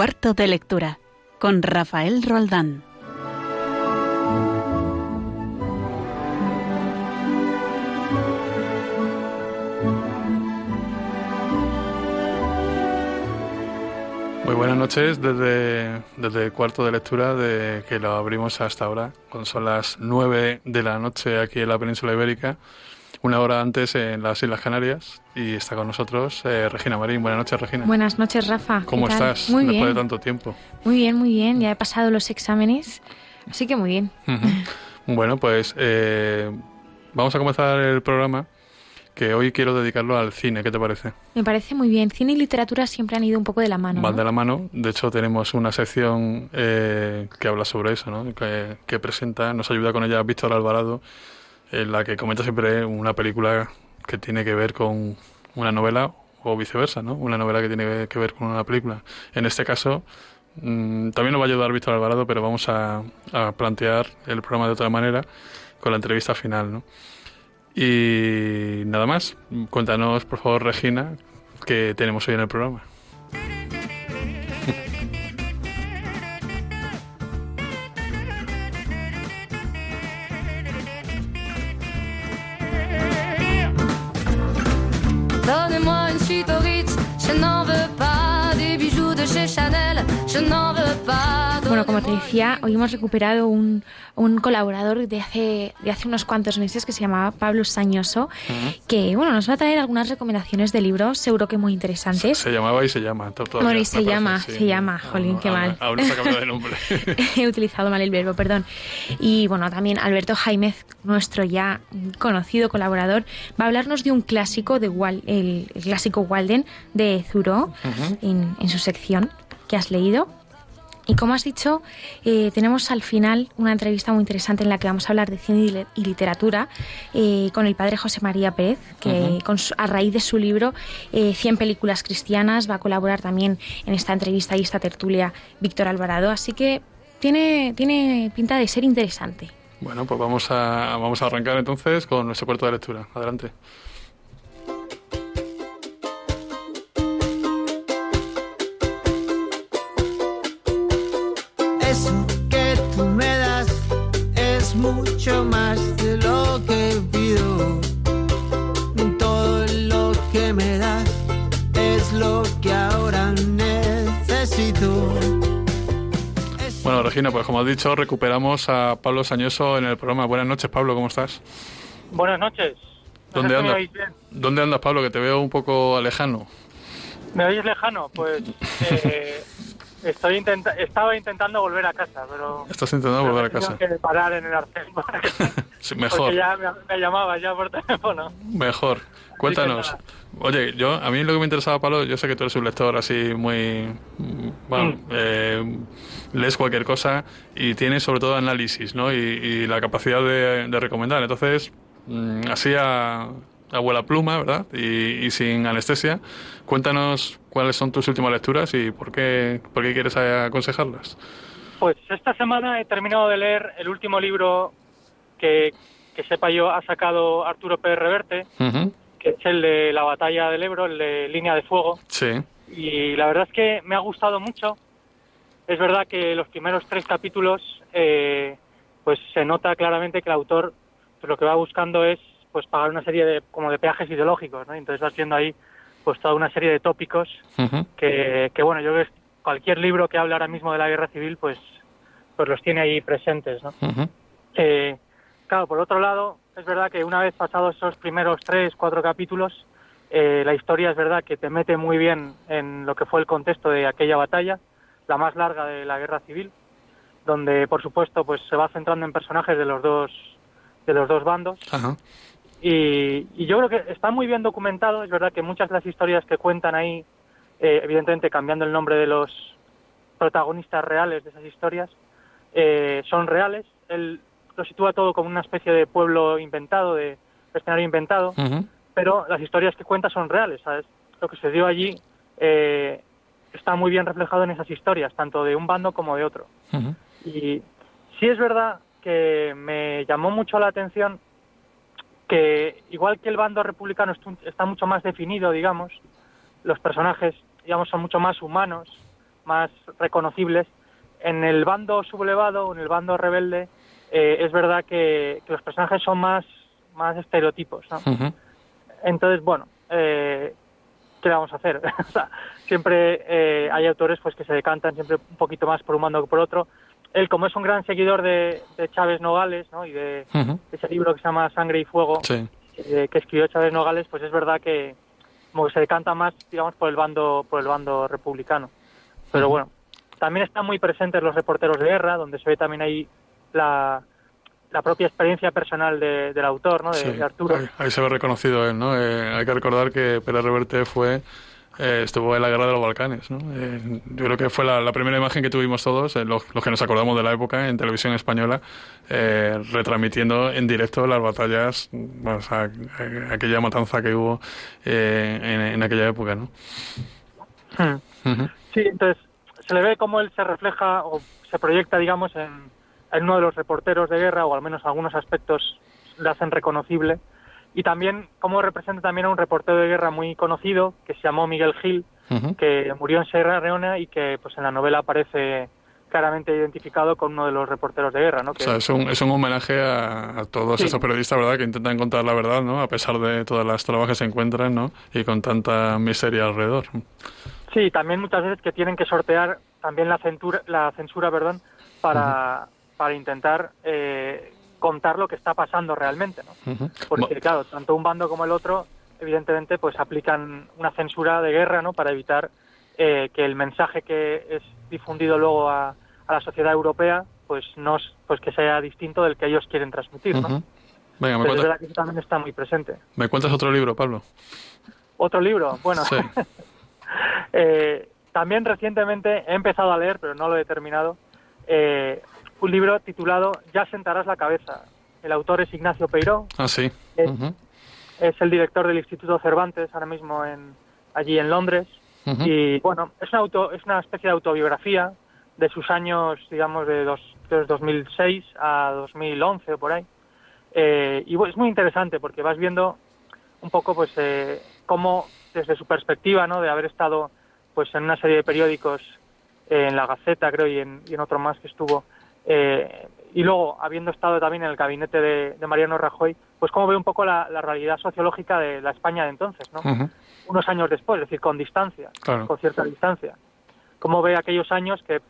Cuarto de lectura con Rafael Roldán. Muy buenas noches desde, desde el cuarto de lectura de que lo abrimos hasta ahora, cuando son las nueve de la noche aquí en la península ibérica, una hora antes en las Islas Canarias y está con nosotros eh, Regina Marín. Buenas noches, Regina. Buenas noches, Rafa. ¿Cómo estás Muy después bien. de tanto tiempo? Muy bien, muy bien. Ya he pasado los exámenes, así que muy bien. Ujú. Bueno, pues eh, vamos a comenzar el programa que hoy quiero dedicarlo al cine. ¿Qué te parece? Me parece muy bien. Cine y literatura siempre han ido un poco de la mano. Van ¿no? de la mano. De hecho, tenemos una sección eh, que habla sobre eso, ¿no? que, que presenta, nos ayuda con ella Víctor Alvarado, en la que comenta siempre una película que tiene que ver con una novela o viceversa, ¿no? Una novela que tiene que ver con una película. En este caso, mm, también nos va a ayudar Víctor Alvarado, pero vamos a, a plantear el programa de otra manera con la entrevista final, ¿no? Y nada más, cuéntanos, por favor, Regina, qué tenemos hoy en el programa. Je n'en veux pas des bijoux de chez Chanel, Bueno, como te decía, hoy hemos recuperado un, un colaborador de hace, de hace unos cuantos meses que se llamaba Pablo Sañoso, que bueno, nos va a traer algunas recomendaciones de libros, seguro que muy interesantes. Se llamaba y se llama. to- todavía, Bueno, y se parece, llama, sí. se llama, jolín, qué Aún- mal. Aún no se ha cambiado de nombre. He utilizado mal el verbo, perdón. Y bueno, también Alberto Jaimez, nuestro ya conocido colaborador, va a hablarnos de un clásico de Wal- el, el clásico Walden de Zuró en, en su sección que has leído. Y como has dicho, eh, tenemos al final una entrevista muy interesante en la que vamos a hablar de cine y li- y literatura eh, con el padre José María Pérez, que con su- a raíz de su libro eh, 100 películas cristianas va a colaborar también en esta entrevista y esta tertulia Víctor Alvarado. Así que tiene, tiene pinta de ser interesante. bueno, pues vamos a, vamos a arrancar entonces con nuestro cuarto de lectura. Adelante. Mucho más de lo que pido. Todo lo que me das es lo que ahora necesito. Bueno, Regina, pues como has dicho, recuperamos a Pablo Sañoso en el programa. Buenas noches, Pablo, ¿cómo estás? Buenas noches. No ¿Dónde andas? ¿Dónde andas, Pablo? Que te veo un poco lejano. ¿Me oís lejano? Pues eh, estoy intenta estaba intentando volver a casa, pero... Estás intentando volver a casa. Tengo que parar en el arcén. Sí, mejor, Porque ya me, me llamaba ya por teléfono. mejor. Cuéntanos. Oye, yo a mí lo que me interesaba, Pablo, yo sé que tú eres un lector así muy... Bueno, Mm. eh, lees cualquier cosa y tienes sobre todo análisis, ¿no? Y, y la capacidad de, de recomendar. Entonces, mm, así a, a vuela pluma, ¿verdad? Y, y sin anestesia, cuéntanos cuáles son tus últimas lecturas y por qué, por qué quieres aconsejarlas. Pues esta semana he terminado de leer el último libro que, que sepa yo ha sacado Arturo Pérez Reverte, Ujú, que es el de la batalla del Ebro, el de Línea de Fuego. Sí. y la verdad es que me ha gustado mucho. Es verdad que los primeros tres capítulos, eh, pues se nota claramente que el autor pues, lo que va buscando es pues pagar una serie de como de peajes ideológicos, ¿no? Entonces va haciendo ahí pues toda una serie de tópicos que, que, bueno, yo creo que cualquier libro que hable ahora mismo de la guerra civil, pues pues los tiene ahí presentes, ¿no? Eh, claro, por otro lado, es verdad que una vez pasados esos primeros tres, cuatro capítulos, eh, la historia es verdad que te mete muy bien en lo que fue el contexto de aquella batalla, la más larga de la guerra civil, donde por supuesto pues se va centrando en personajes de los dos de los dos bandos Ajá. Y, y yo creo que está muy bien documentado. Es verdad que muchas de las historias que cuentan ahí, eh, evidentemente cambiando el nombre de los protagonistas reales de esas historias, eh, son reales. Él lo sitúa todo como una especie de pueblo inventado, de escenario inventado, pero las historias que cuenta son reales, ¿sabes? Lo que se dio allí eh, está muy bien reflejado en esas historias, tanto de un bando como de otro. Y sí es verdad que me llamó mucho la atención que igual que el bando republicano está mucho más definido, digamos, los personajes, digamos, son mucho más humanos, más reconocibles. En el bando sublevado, en el bando rebelde, eh, es verdad que, que los personajes son más, más estereotipos, ¿no? Entonces, bueno, eh, ¿qué le vamos a hacer? Siempre eh, hay autores pues que se decantan siempre un poquito más por un bando que por otro. Él, como es un gran seguidor de, de Chávez Nogales, ¿no? Y de, ese libro que se llama Sangre y Fuego, Sí. eh, que escribió Chávez Nogales, pues es verdad que como que se decanta más, digamos, por el bando, por el bando republicano. Pero bueno, también están muy presentes los reporteros de guerra, donde se ve también ahí la, la propia experiencia personal de- del autor, ¿no? De, Sí, de Arturo. Ahí, ahí se ve reconocido él, ¿no? Eh, hay que recordar que Pérez Reverte fue eh, estuvo en la guerra de los Balcanes, ¿no? Eh, yo creo que fue la, la primera imagen que tuvimos todos, eh, los, los que nos acordamos de la época en televisión española, eh, retransmitiendo en directo las batallas, bueno, o sea, aquella matanza que hubo eh, en, en aquella época, ¿no? Hmm. Sí, entonces se le ve cómo él se refleja o se proyecta, digamos, en, en uno de los reporteros de guerra, o al menos algunos aspectos le hacen reconocible. Y también cómo representa también a un reportero de guerra muy conocido, que se llamó Miguel Gil, que murió en Sierra Leona y que pues en la novela aparece claramente identificado con uno de los reporteros de guerra, ¿no? O Que, sea, es un, es un homenaje a, a todos Sí. esos periodistas, ¿verdad?, que intentan contar la verdad, ¿no?, a pesar de todas las trabas que se encuentran, ¿no?, y con tanta miseria alrededor. Sí, también muchas veces que tienen que sortear también la censura, la censura perdón, para, para intentar eh, contar lo que está pasando realmente, ¿no? Porque, claro, tanto un bando como el otro, evidentemente, pues aplican una censura de guerra, ¿no? Para evitar eh, que el mensaje que es difundido luego a, a la sociedad europea, pues no es- pues que sea distinto del que ellos quieren transmitir, ¿no? Venga, me, Pero es cuentas- verdad que eso también está muy presente. ¿me cuentas otro libro, Pablo? Otro libro, bueno, Sí. eh, también recientemente he empezado a leer, pero no lo he terminado, eh, un libro titulado Ya sentarás la cabeza. El autor es Ignacio Peiró, Ah, sí. Es el director del Instituto Cervantes, ahora mismo en, allí en Londres. Y bueno, es una, auto, es una especie de autobiografía de sus años, digamos, de, dos, de 2006 a 2011 o por ahí. Eh, y es muy interesante porque vas viendo un poco, pues, eh, cómo desde su perspectiva, ¿no? De haber estado, pues, en una serie de periódicos, eh, en la Gaceta, creo, y en, y en otro más que estuvo, eh, y luego habiendo estado también en el gabinete de, de Mariano Rajoy, pues cómo ve un poco la, la realidad sociológica de la España de entonces, ¿no? Unos años después, es decir, con distancia Claro. con cierta distancia. Cómo ve aquellos años que,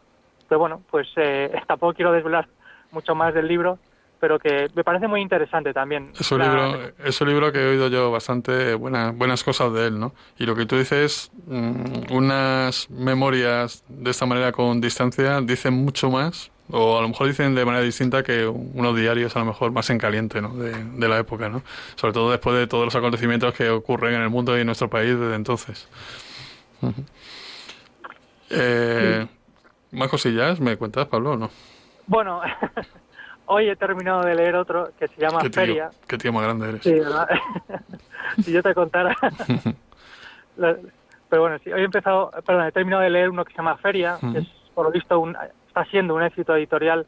que bueno, pues eh, tampoco quiero desvelar mucho más del libro, pero que me parece muy interesante también. Es un, La- libro, es un libro que he oído yo bastante buenas, buenas cosas de él, ¿no? Y lo que tú dices, mm, unas memorias de esta manera con distancia dicen mucho más, o a lo mejor dicen de manera distinta que unos diarios a lo mejor más en caliente, ¿no? De, de la época, ¿no? Sobre todo después de todos los acontecimientos que ocurren en el mundo y en nuestro país desde entonces. Eh, ¿Más cosillas me cuentas, Pablo, o no? Bueno, hoy he terminado de leer otro que se llama ¿Qué tío, Feria. qué tío más grande eres. Sí, ¿verdad? si yo te contara. Pero bueno, sí, hoy he empezado, perdón, he terminado de leer uno que se llama Feria, que es, por lo visto, un, está siendo un éxito editorial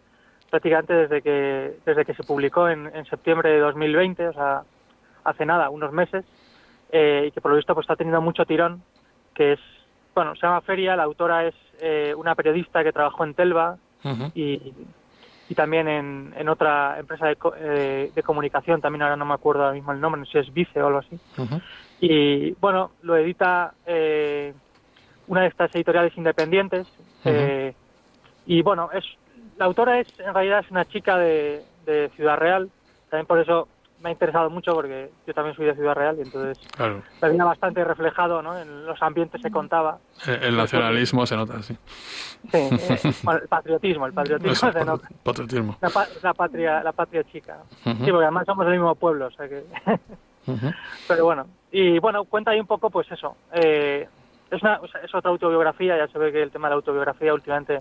prácticamente desde que, desde que se publicó en, en septiembre de 2020, o sea, hace nada, unos meses, eh, y que por lo visto pues está teniendo mucho tirón, que es, bueno, se llama Feria, la autora es eh, una periodista que trabajó en Telva, y, y también en, en otra empresa de, eh, de comunicación, también ahora no me acuerdo ahora mismo el nombre, no sé si es Vice o algo así. Y bueno, lo edita eh, una de estas editoriales independientes. eh, y bueno, es la autora es en realidad es una chica de, de Ciudad Real. También por eso me ha interesado mucho porque yo también soy de Ciudad Real y entonces Claro. me bastante reflejado ¿no? en los ambientes que contaba. El, el nacionalismo se nota, sí. Sí, eh, bueno, el patriotismo, el patriotismo Eso, se nota. patriotismo. La, pa- la patria, la patria chica. Sí, porque además somos del mismo pueblo, o sea que. Pero bueno, y bueno, cuenta ahí un poco, pues eso. eh, es, una, es otra autobiografía, ya se ve que el tema de la autobiografía últimamente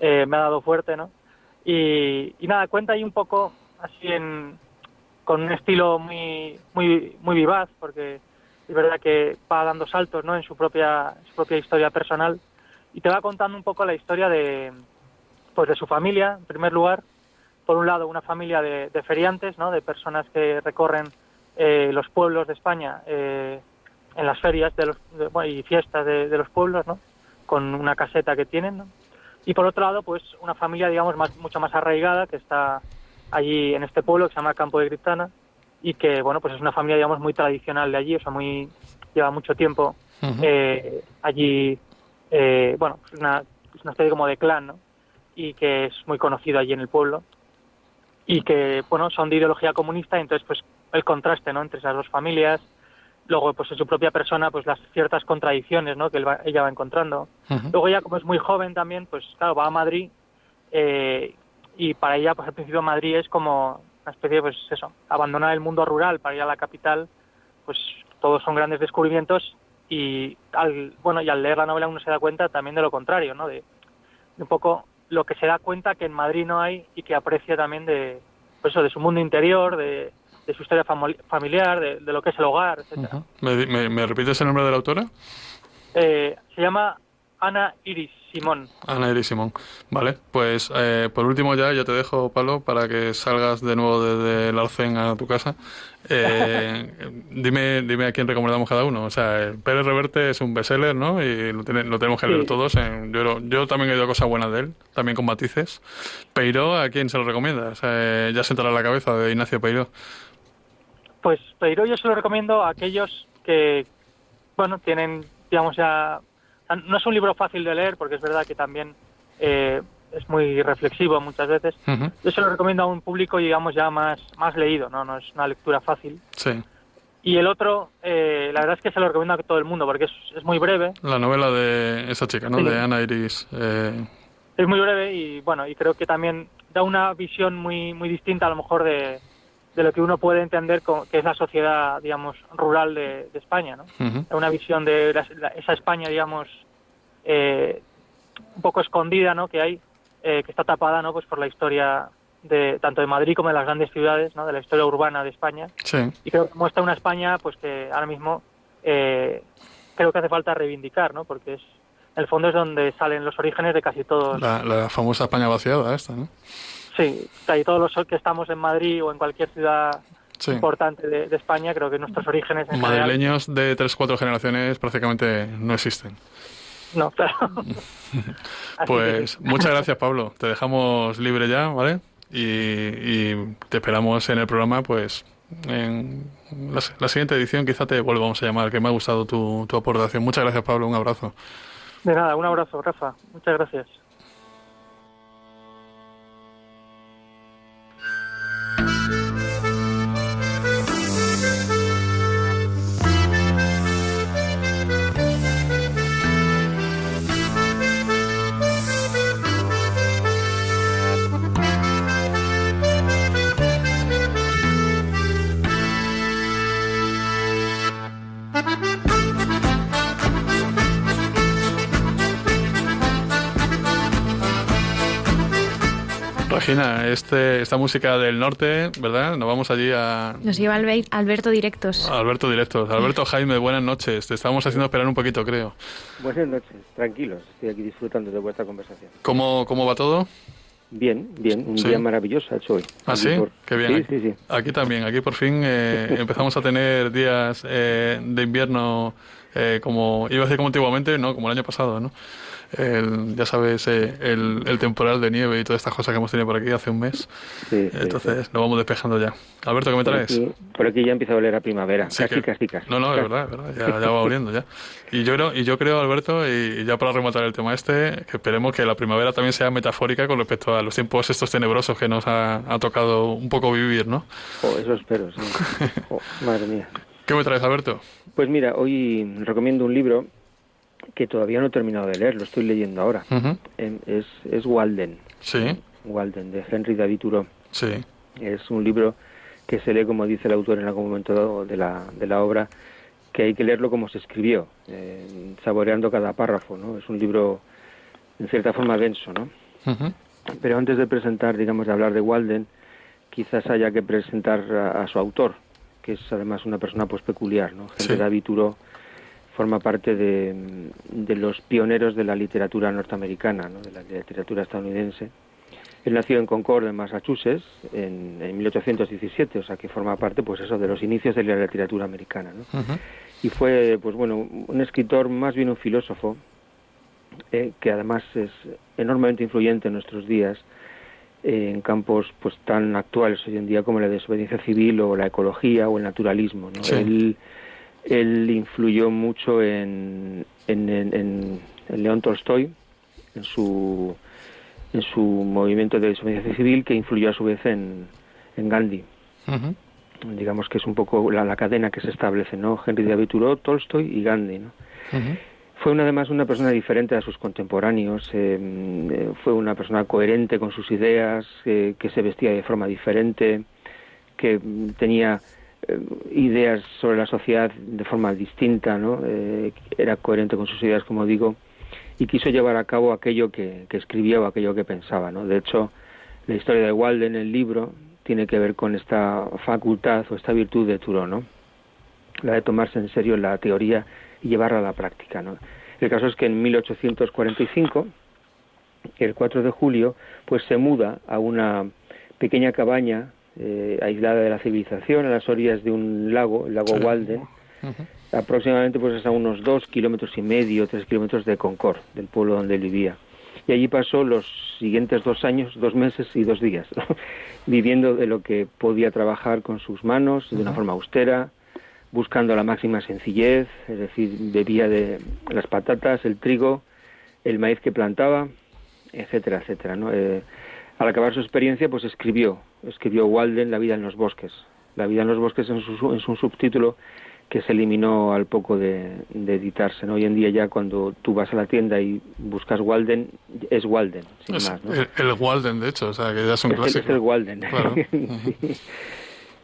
eh, me ha dado fuerte, ¿no? Y, nada, cuenta ahí un poco, así en, con un estilo muy, muy, muy vivaz, porque es verdad que va dando saltos, ¿no? En su propia, su propia historia personal y te va contando un poco la historia de, pues de su familia, en primer lugar. Por un lado, una familia de, de feriantes, ¿no? De personas que recorren eh, los pueblos de España eh, en las ferias de los, de- y fiestas de, de los pueblos, ¿no? con una caseta que tienen, ¿no? Y por otro lado, pues una familia, digamos, más, mucho más arraigada que está allí en este pueblo que se llama Campo de Criptana y que, bueno, pues es una familia, digamos, muy tradicional de allí, o sea, muy, lleva mucho tiempo eh, allí, eh, bueno, es una, es una especie como de clan, ¿no? Y que es muy conocido allí en el pueblo y que, bueno, son de ideología comunista, y entonces, pues, el contraste, ¿no?, entre esas dos familias, luego, pues, en su propia persona, pues, las ciertas contradicciones, ¿no?, que él va- ella va encontrando. Luego ella, como es muy joven también, pues, claro, va a Madrid eh, y para ella, pues, al principio Madrid es como una especie, pues, eso, abandonar el mundo rural para ir a la capital, pues, todos son grandes descubrimientos y al, bueno, y al leer la novela uno se da cuenta también de lo contrario, ¿no?, de, de un poco lo que se da cuenta que en Madrid no hay y que aprecia también de, pues eso, de su mundo interior, de, de su historia familiar, de, de lo que es el hogar, etcétera. Ujú. ¿Me, me, me repites el nombre de la autora? Eh, se llama Ana Iris Simón. Ana Iris Simón. Vale, pues eh, por último ya, ya te dejo, Pablo, para que salgas de nuevo desde el Arcén a tu casa. Eh, dime, dime a quién recomendamos cada uno. O sea, el Pérez Reverte es un bestseller, ¿no? Y lo, tiene- lo tenemos que leer Sí. todos. eh, yo, yo también he oído cosas buenas de él, también con matices. Peiró, ¿a quién se lo recomiendas? Eh, ya sentará la cabeza de Ignacio Peiró. Pues Peiro yo se lo recomiendo a aquellos que, bueno, tienen, digamos ya, no es un libro fácil de leer porque es verdad que también eh, es muy reflexivo muchas veces. Yo se lo recomiendo a un público, digamos, ya más, más leído, ¿no? No es una lectura fácil. Sí, Y el otro, eh, la verdad es que se lo recomiendo a todo el mundo porque es, es muy breve, la novela de esa chica, ¿no? Sí. De Ana Iris. eh, es muy breve y bueno, y creo que también da una visión muy, muy distinta a lo mejor de, de lo que uno puede entender que es la sociedad, digamos, rural de, de España, ¿no? una visión de la- la- esa España, digamos, eh, un poco escondida, ¿no? Que hay, eh, que está tapada, ¿no? Pues por la historia de tanto de Madrid como de las grandes ciudades, ¿no? De la historia urbana de España. Sí. Y creo que muestra una España, pues que ahora mismo eh, creo que hace falta reivindicar, ¿no? Porque es, en el fondo es donde salen los orígenes de casi todos. La, la famosa España vaciada esta, ¿no? Sí, casi todos los que estamos en Madrid o en cualquier ciudad Sí. importante de, de España, creo que nuestros orígenes en general- Madrileños de tres cuatro generaciones prácticamente no existen. No, claro. Pues que- muchas gracias, Pablo. Te dejamos libre ya, ¿vale? Y, y te esperamos en el programa, pues en la, la siguiente edición quizá te volvamos a llamar, que me ha gustado tu, tu aportación. Muchas gracias, Pablo. Un abrazo. De nada, un abrazo, Rafa. Muchas gracias. Regina, este, esta música del norte, ¿verdad? Nos vamos allí a, Nos lleva Albe- Alberto Directos. Alberto Directos. Alberto Jaime, buenas noches. Te estábamos haciendo esperar un poquito, creo. Buenas noches, tranquilos, estoy aquí disfrutando de vuestra conversación. ¿Cómo, cómo va todo? Bien, bien, un Sí. día maravilloso ha hecho hoy. ¿Ah, Aquí sí? por- Qué bien. Sí, sí, sí. Aquí también, aquí por fin eh, empezamos a tener días eh, de invierno eh, como, iba a decir como antiguamente, no, como el año pasado, ¿no? El- ya sabes, eh, el, el temporal de nieve y todas estas cosas que hemos tenido por aquí hace un mes. sí, Entonces sí. nos vamos despejando ya. Alberto, ¿qué me Por traes? aquí, por aquí ya empieza a oler a primavera, casi, que- casi, casi. No, no, es verdad, ya, ya va oliendo ya. Y yo creo, y yo creo, Alberto, y ya para rematar el tema este, que esperemos que la primavera también sea metafórica con respecto a los tiempos estos tenebrosos que nos ha, ha tocado un poco vivir, ¿no? Oh, eso espero, sí. Oh, madre mía. ¿Qué me traes, Alberto? Pues mira, hoy recomiendo un libro que todavía no he terminado de leer, lo estoy leyendo ahora. Es, es Walden, Sí, Walden, de Henry David Thoreau. sí. Es un libro que se lee, como dice el autor en algún momento de la, de la obra, que hay que leerlo como se escribió, eh, saboreando cada párrafo, ¿no? Es un libro, en cierta forma, denso, ¿no? Pero antes de presentar, digamos, de hablar de Walden, quizás haya que presentar a, a su autor, que es además una persona pues peculiar, ¿no? Henry Sí. David Thoreau forma parte de, de los pioneros de la literatura norteamericana, ¿no? de la literatura estadounidense. Él nació en Concord, en Massachusetts, en, en 1817, o sea que forma parte, pues eso, de los inicios de la literatura americana, ¿no? Y fue, pues bueno, un escritor, más bien un filósofo, eh, que además es enormemente influyente en nuestros días eh, en campos pues tan actuales hoy en día como la desobediencia civil o la ecología o el naturalismo. ¿no? Sí. Él, él influyó mucho en, en, en, en- León Tolstoy, en su, en su movimiento de desobediencia civil, que influyó a su vez en, en Gandhi. Digamos que es un poco la, la cadena que se establece, ¿no? Henry David Thoreau, Tolstoy y Gandhi, ¿no? Fue una, además una persona diferente a sus contemporáneos, eh, eh, fue una persona coherente con sus ideas, eh, que se vestía de forma diferente, que tenía ideas sobre la sociedad de forma distinta, ¿no? Eh, era coherente con sus ideas, como digo, y quiso llevar a cabo aquello que, escribía o aquello que pensaba, ¿no? De hecho, la historia de Walden, el libro, tiene que ver con esta facultad o esta virtud de Thoreau, ¿no? La de tomarse en serio la teoría y llevarla a la práctica, ¿no? El caso es que en 1845, el 4 de julio, pues se muda a una pequeña cabaña eh, aislada de la civilización a las orillas de un lago, el lago Sí. Walden, aproximadamente pues a unos dos kilómetros y medio, tres kilómetros de Concord, del pueblo donde vivía. Y allí pasó los siguientes dos años, dos meses y dos días, ¿no? viviendo de lo que podía trabajar con sus manos, de una forma austera, buscando la máxima sencillez, es decir, bebía de las patatas, el trigo, el maíz que plantaba, etcétera, etcétera. ¿no? Eh, al acabar su experiencia, pues escribió, escribió Walden La vida en los bosques. La vida en los bosques es un, es un subtítulo que se eliminó al poco de, de editarse. ¿no? Hoy en día ya cuando tú vas a la tienda y buscas Walden, es Walden, sin Es más. ¿no? el, el Walden, de hecho, o sea, que ya es un Es el- clásico. es el Walden. Claro. Sí.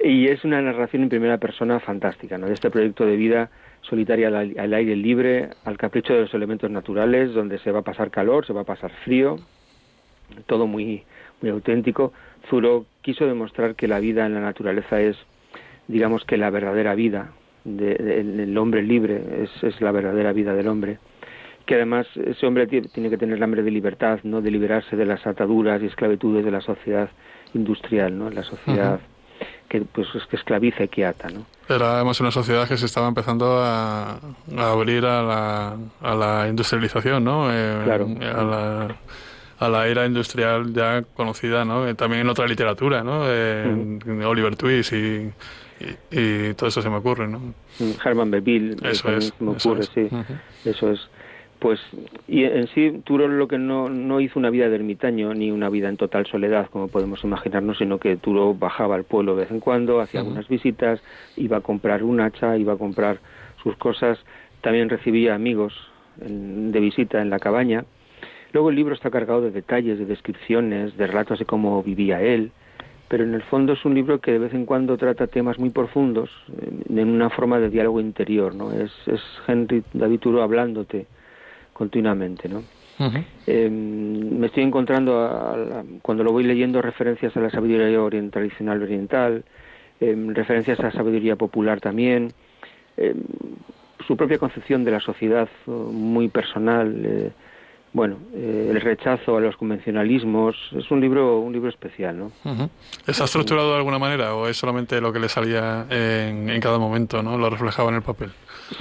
Y es una narración en primera persona fantástica, ¿no? De este proyecto de vida solitaria al, al aire libre, al capricho de los elementos naturales, donde se va a pasar calor, se va a pasar frío, todo muy, muy auténtico. Zuro quiso demostrar que la vida en la naturaleza es, digamos que la verdadera vida de- de- del hombre libre, es, es la verdadera vida del hombre que además ese hombre tie- tiene que tener el hambre de libertad, no de liberarse de las ataduras y esclavitudes de la sociedad industrial, ¿no? La sociedad que pues es que esclaviza y que ata, ¿no? Era además una sociedad que se estaba empezando a, a abrir a la, a la industrialización, ¿no? Eh, Claro. A la, a la era industrial ya conocida, ¿no? Eh, También en otra literatura, ¿no? Eh, en Oliver Twist y, y, y todo eso se me ocurre, ¿no? Mm, Herman Melville, eh, Eso es, me eso ocurre, es. sí. Eso es. Pues, y en sí, Turo lo que no, no hizo una vida de ermitaño ni una vida en total soledad, como podemos imaginarnos, sino que Turo bajaba al pueblo de vez en cuando, hacía Ujú. algunas visitas, iba a comprar un hacha, iba a comprar sus cosas, también recibía amigos en- de visita en la cabaña. Luego el libro está cargado de detalles, de descripciones, de relatos de cómo vivía él, pero en el fondo es un libro que de vez en cuando trata temas muy profundos eh, en una forma de diálogo interior, ¿no? Es, es Henry David Thoreau hablándote continuamente, ¿no? Eh, me estoy encontrando a- a- cuando lo voy leyendo referencias a la sabiduría oriental, tradicional oriental, eh, referencias a la sabiduría popular también, eh, su propia concepción de la sociedad eh, muy personal, eh, bueno, eh, el rechazo a los convencionalismos, es un libro un libro especial, ¿no? ¿Está estructurado de alguna manera o es solamente lo que le salía en, en cada momento, ¿no? Lo reflejaba en el papel.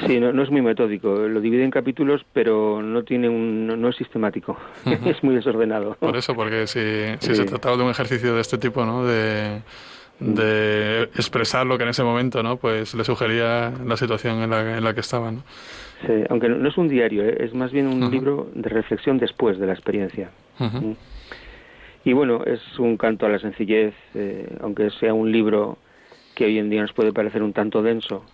Sí, no, no es muy metódico, lo divide en capítulos, pero no tiene un no, no es sistemático, es muy desordenado. Por eso, porque si, si Sí. se trataba de un ejercicio de este tipo, ¿no? De, de expresar lo que en ese momento, ¿no? Pues le sugería la situación en la, en la que estaba, ¿no? Sí, aunque no, es un diario, ¿eh? es más bien un libro de reflexión después de la experiencia. Mm. Y bueno, es un canto a la sencillez, eh, aunque sea un libro que hoy en día nos puede parecer un tanto denso,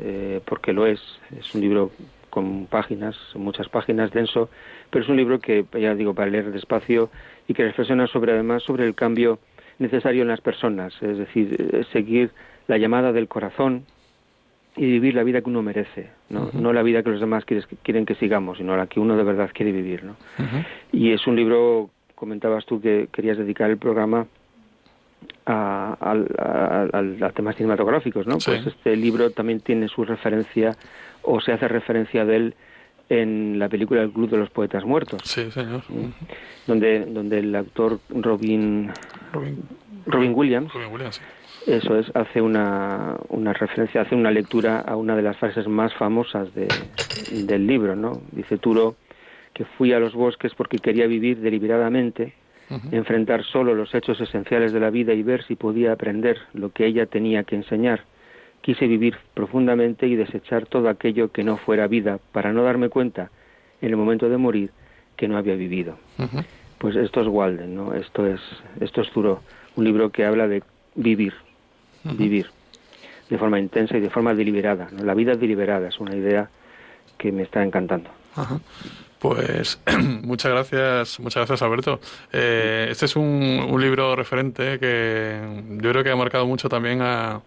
eh, porque lo es, es un libro con páginas, muchas páginas, denso, pero es un libro que, ya digo, para leer despacio y que reflexiona sobre, además, sobre el cambio necesario en las personas, es decir, eh, seguir la llamada del corazón y vivir la vida que uno merece, no, no la vida que los demás quieres- quieren que sigamos, sino la que uno de verdad quiere vivir, ¿no? Y es un libro, comentabas tú que querías dedicar el programa a, a- a- a temas cinematográficos, ¿no? Sí. Pues este libro también tiene su referencia, o se hace referencia de él en la película El Club de los Poetas Muertos, Sí, señor. Mm. donde, donde el actor Robin, Robin, Robin Williams, Robin Williams, sí. Eso es, hace una, una referencia, hace una lectura a una de las frases más famosas de, del libro, ¿no? Dice Turo que fui a los bosques porque quería vivir deliberadamente, enfrentar solo los hechos esenciales de la vida y ver si podía aprender lo que ella tenía que enseñar. Quise vivir profundamente y desechar todo aquello que no fuera vida para no darme cuenta en el momento de morir que no había vivido. Pues esto es Walden, ¿no? Esto es esto es Zuro, un libro que habla de vivir, vivir de forma intensa y de forma deliberada. La vida deliberada es una idea que me está encantando. Pues muchas gracias, muchas gracias Alberto. Eh, este es un, un, libro referente que yo creo que ha marcado mucho también a,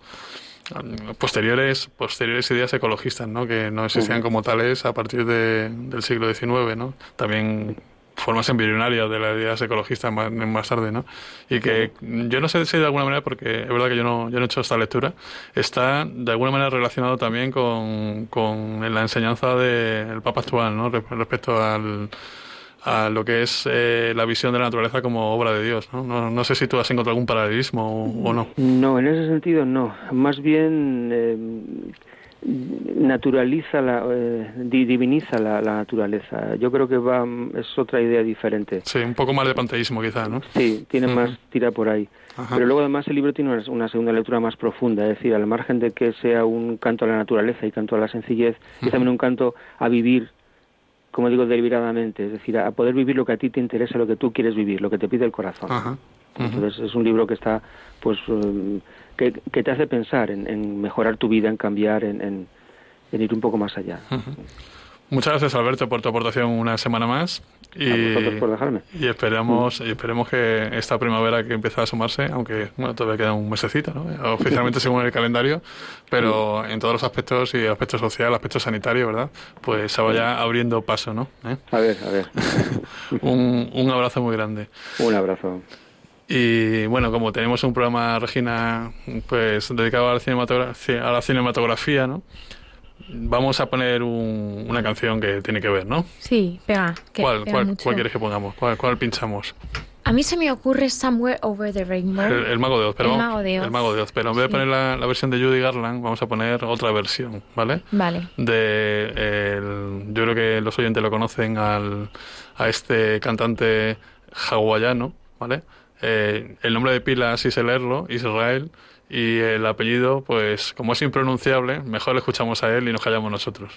posteriores posteriores ideas ecologistas, ¿no? Que no existían como tales a partir de, del siglo XIX, ¿no? También formas embrionarias de las ideas ecologistas más, más, tarde, ¿no? Y que yo no sé si de alguna manera, porque es verdad que yo no, yo no he hecho esta lectura, está de alguna manera relacionado también con, con la enseñanza del Papa actual, ¿no? Respecto al, a lo que es eh, la visión de la naturaleza como obra de Dios. ¿no? No, no sé si tú has encontrado algún paralelismo o, no. No, en ese sentido no. Más bien eh, naturaliza, la, eh, diviniza la, naturaleza. Yo creo que va es otra idea diferente. Sí, un poco más de panteísmo quizá, ¿no? Sí, tiene más tira por ahí. Pero luego además el libro tiene una, segunda lectura más profunda, es decir, al margen de que sea un canto a la naturaleza y canto a la sencillez, es también un canto a vivir como digo, deliberadamente, es decir, a poder vivir lo que a ti te interesa, lo que tú quieres vivir, lo que te pide el corazón. Entonces es un libro que está, pues, um, que, te hace pensar en, mejorar tu vida, en cambiar, en, ir un poco más allá. Muchas gracias Alberto por tu aportación una semana más y, por dejarme. Y esperamos, y esperemos que esta primavera que empieza a asomarse, aunque bueno, todavía queda un mesecito, ¿no? oficialmente según el calendario, pero en todos los aspectos y aspecto social, aspecto sanitario, ¿verdad? Pues se vaya abriendo paso, ¿no? ¿Eh? A ver, a ver. un, un abrazo muy grande. Un abrazo. Y bueno, como tenemos un programa, Regina, pues dedicado a la cinematografía, a la cinematografía ¿no? Vamos a poner una canción que tiene que ver, ¿no? Sí, pega. ¿Cuál, cuál, quieres que pongamos? ¿Cuál, pinchamos? A mí se me ocurre Somewhere Over the Rainbow. El, Mago de Oz, pero, el Mago de Oz. El Mago de Oz, pero en vez de poner la, versión de Judy Garland, vamos a poner otra versión, ¿vale? Vale. De yo creo que los oyentes lo conocen al, a este cantante hawaiano, ¿vale? Eh, el nombre de pila, si sé leerlo, Israel, y el apellido, pues como es impronunciable, mejor le escuchamos a él y nos callamos nosotros.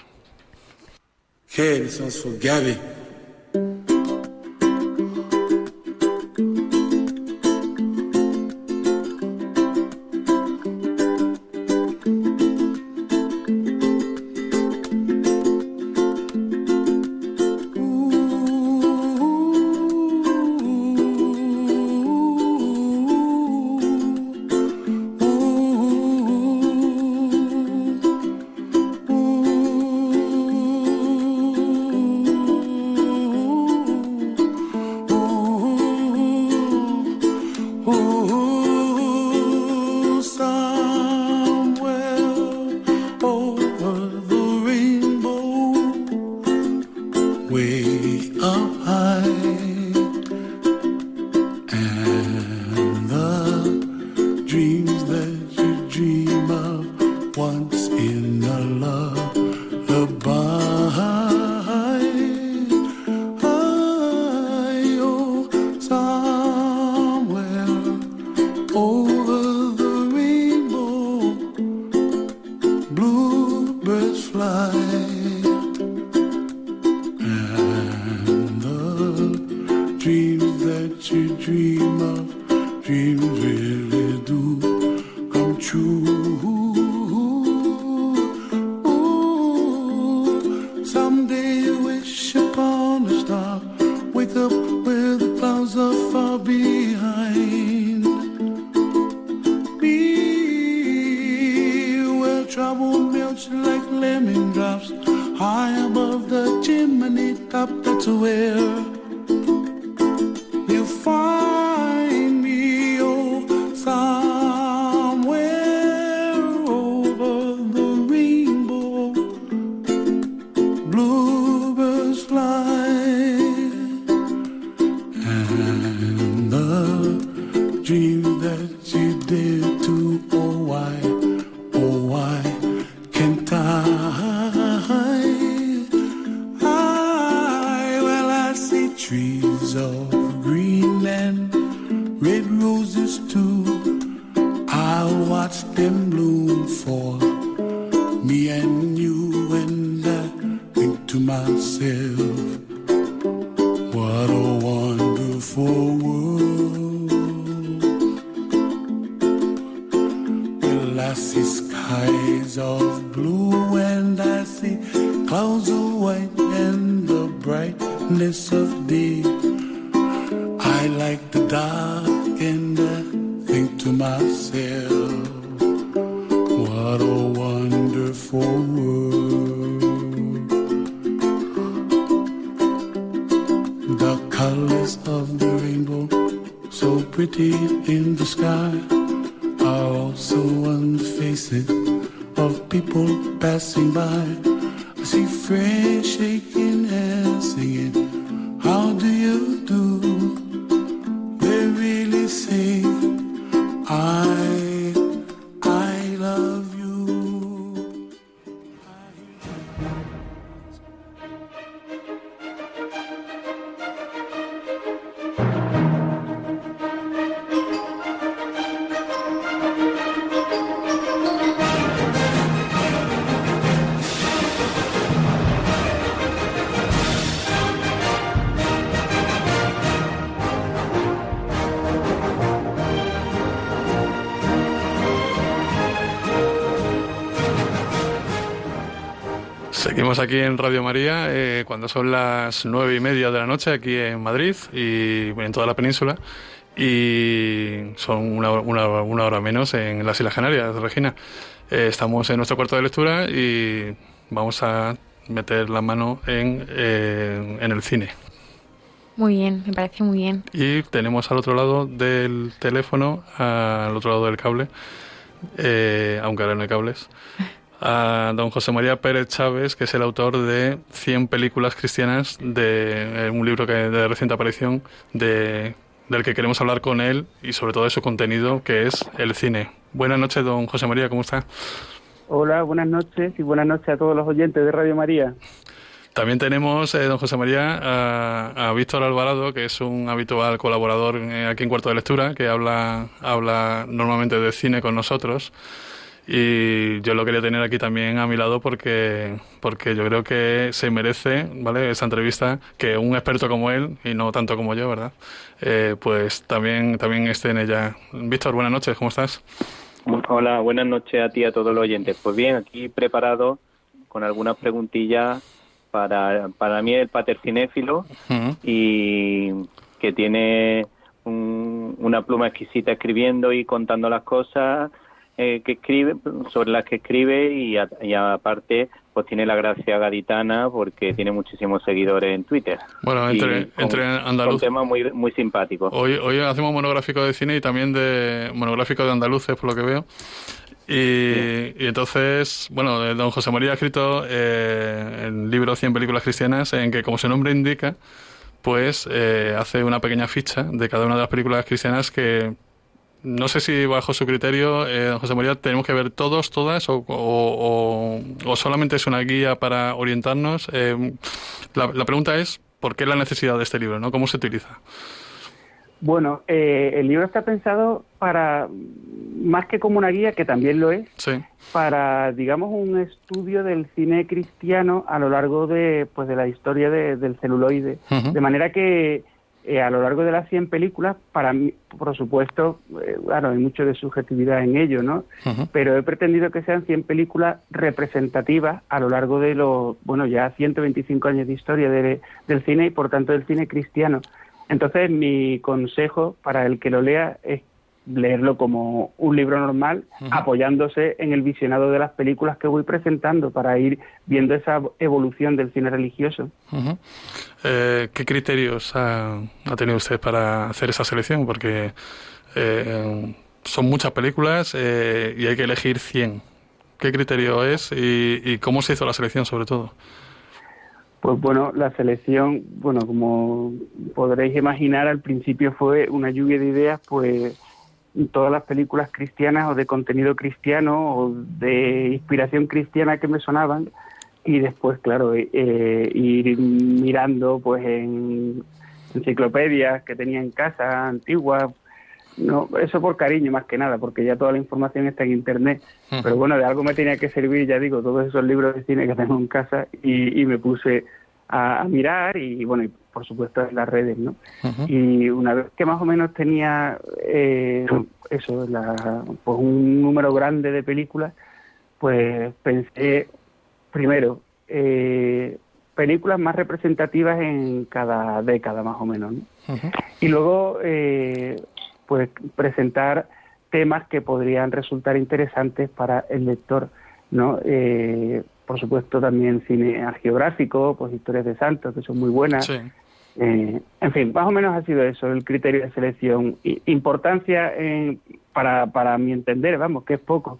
Seguimos aquí en Radio María eh, cuando son las nueve y media de la noche aquí en Madrid y en toda la península y son una, una, una hora menos en las Islas Canarias, Regina. Eh, estamos en nuestro cuarto de lectura y vamos a meter la mano en, eh, en el cine. Muy bien, me parece muy bien. Y tenemos al otro lado del teléfono, al otro lado del cable, eh, aunque ahora no hay cables, a don José María Pérez Chávez, que es el autor de 100 películas cristianas, de eh, un libro que de reciente aparición, de, del que queremos hablar con él y sobre todo de su contenido, que es el cine. Buenas noches, don José María, ¿cómo está? Hola, buenas noches y buenas noches a todos los oyentes de Radio María. También tenemos, eh, don José María, a, a, Víctor Alvarado, que es un habitual colaborador eh, aquí en Cuarto de Lectura, que habla, habla normalmente de cine con nosotros. Y yo lo quería tener aquí también a mi lado porque, porque yo creo que se merece, ¿vale? Esa entrevista, que un experto como él, y no tanto como yo, ¿verdad? Eh, pues también, también esté en ella. Víctor, buenas noches, ¿cómo estás? Hola, buenas noches a ti y a todos los oyentes. Pues bien, aquí preparado con algunas preguntillas para, para mí el pater cinéfilo uh -huh. y que tiene un, una pluma exquisita escribiendo y contando las cosas eh, que escribe sobre las que escribe y, a, y, aparte pues tiene la gracia gaditana porque tiene muchísimos seguidores en Twitter. Bueno entre, con, entre andaluz un tema muy muy simpático hoy hoy hacemos monográfico de cine y también de monográfico de andaluces por lo que veo. Y, y, entonces, bueno, don José María ha escrito eh, el libro 100 películas cristianas en que, como su nombre indica, pues eh, hace una pequeña ficha de cada una de las películas cristianas que no sé si bajo su criterio, eh, José María, tenemos que ver todos, todas, o, o, o solamente es una guía para orientarnos. Eh, la, la, pregunta es, ¿por qué la necesidad de este libro? ¿no? ¿Cómo se utiliza? Bueno, eh, el libro está pensado para, más que como una guía, que también lo es, sí. para, digamos, un estudio del cine cristiano a lo largo de, pues, de la historia de, del celuloide. Uh -huh. De manera que eh, a lo largo de las 100 películas, para mí, por supuesto, eh, claro, hay mucho de subjetividad en ello, ¿no? Uh -huh. Pero he pretendido que sean 100 películas representativas a lo largo de los, bueno, ya 125 años de historia de, del cine y, por tanto, del cine cristiano. Entonces, mi consejo para el que lo lea es leerlo como un libro normal, uh -huh. apoyándose en el visionado de las películas que voy presentando para ir viendo esa evolución del cine religioso. Uh -huh. eh, ¿Qué criterios ha, ha, tenido usted para hacer esa selección? Porque eh, son muchas películas eh, y hay que elegir 100. ¿Qué criterio es y, y cómo se hizo la selección sobre todo? Pues bueno, la selección, bueno, como podréis imaginar, al principio fue una lluvia de ideas, pues todas las películas cristianas o de contenido cristiano o de inspiración cristiana que me sonaban. Y después, claro, eh, ir mirando pues en enciclopedias que tenía en casa, antiguas, no, eso por cariño más que nada, porque ya toda la información está en internet. Pero bueno, de algo me tenía que servir, ya digo, todos esos libros de cine que tengo en casa y, me puse a, mirar y bueno, y por supuesto en las redes, ¿no? Y una vez que más o menos tenía eh, eso, la, pues un número grande de películas, pues pensé primero eh, películas más representativas en cada década más o menos, ¿no? Y luego eh, pues presentar temas que podrían resultar interesantes para el lector, ¿no? Eh, por supuesto también cine geográfico, pues historias de santos que son muy buenas. Eh, en fin, más o menos ha sido eso el criterio de selección. importancia en, para, para mi entender, vamos, que es poco,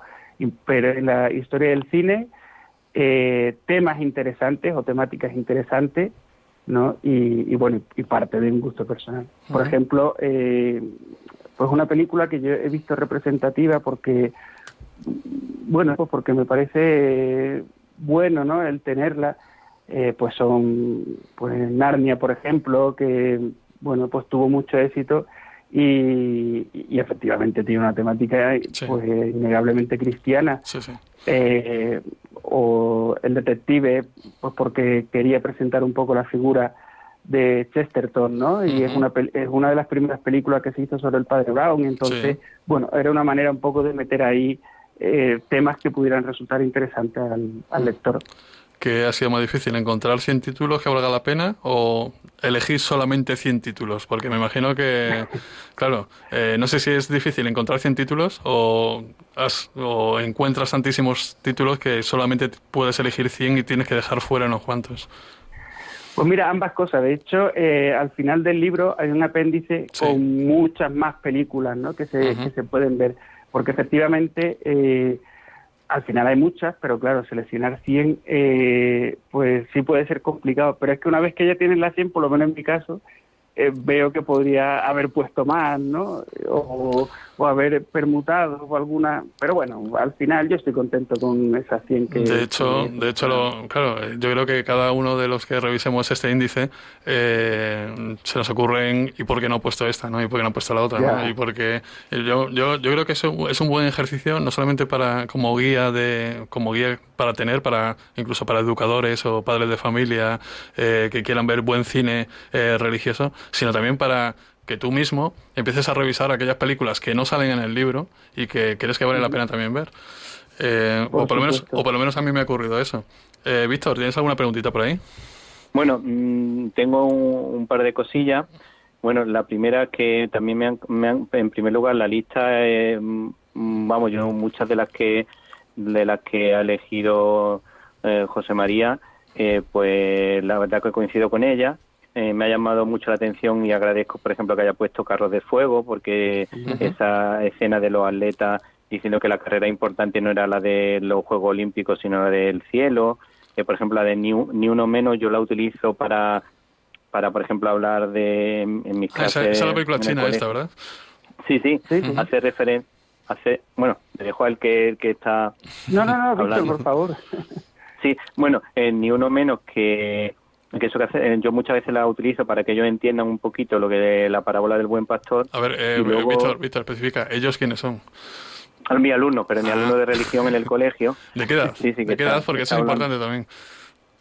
pero en la historia del cine, eh, temas interesantes o temáticas interesantes ¿no? Y, bueno, y parte de un gusto personal. Por ejemplo, eh, pues una película que yo he visto representativa porque, bueno, pues porque me parece bueno, ¿no? El tenerla, eh, pues son, pues Narnia, por ejemplo, que, bueno, pues tuvo mucho éxito y, efectivamente tiene una temática pues innegablemente cristiana. Eh, o el detective, pues porque quería presentar un poco la figura de Chesterton, ¿no? Y es, una, es una de las primeras películas que se hizo sobre el padre Brown, entonces, bueno, era una manera un poco de meter ahí eh, temas que pudieran resultar interesantes al lector que ha sido más difícil encontrar 100 títulos que valga la pena o elegir solamente 100 títulos? Porque me imagino que, claro, eh, no sé si es difícil encontrar 100 títulos o, o encuentras tantísimos títulos que solamente puedes elegir 100 y tienes que dejar fuera unos cuantos. Pues mira, ambas cosas. De hecho, eh, al final del libro hay un apéndice con muchas más películas ¿no? que, se, que se pueden ver. Porque efectivamente... Eh, al final hay muchas, pero claro, seleccionar 100 eh, pues sí puede ser complicado, pero es que una vez que ya tienen las 100, por lo menos en mi caso, eh, veo que podría haber puesto más, ¿no? O, o, haber permutado o alguna... Pero bueno, al final yo estoy contento con esas 100 que... De hecho, de hecho lo, claro, yo creo que cada uno de los que revisemos este índice eh, se nos ocurren ¿y por qué no he puesto esta, no? ¿Y por qué no he puesto la otra, ¿no? Y porque yo, yo, yo creo que eso es un buen ejercicio, no solamente para como guía de como guía para tener, para incluso para educadores o padres de familia eh, que quieran ver buen cine religioso, sino también para que tú mismo empieces a revisar aquellas películas que no salen en el libro y que crees que vale la pena también ver. Eh, o, por lo menos, o por lo menos a mí me ha ocurrido eso. Eh, Víctor, ¿tienes alguna preguntita por ahí? Bueno, mm, tengo un, par de cosillas. Bueno, la primera que también me han, en primer lugar, la lista, mm, vamos, yo muchas de las que de las que ha elegido eh, José María, pues la verdad que coincido con ella. Eh, me ha llamado mucho la atención y agradezco, por ejemplo, que haya puesto Carros de Fuego, porque esa escena de los atletas diciendo que la carrera importante no era la de los Juegos Olímpicos, sino la del cielo. que por ejemplo, la de ni, Uno Menos yo la utilizo para, para por ejemplo, hablar de en mis clases. esa, es la película china esta, ¿verdad? Sí, sí, hace referencia. Hace, bueno, le dejo al que, que está. No, no, no, Víctor, por favor. Sí, bueno, ni uno menos que que eso que hace, eh, yo muchas veces la utilizo para que ellos entiendan un poquito lo que la parábola del buen pastor. A ver, eh, Víctor, Víctor, especifica, ¿ellos quiénes son? Mi alumno, pero mi alumno de religión en el colegio. ¿De qué edad? Sí, sí, ¿De qué edad? Porque eso es importante también.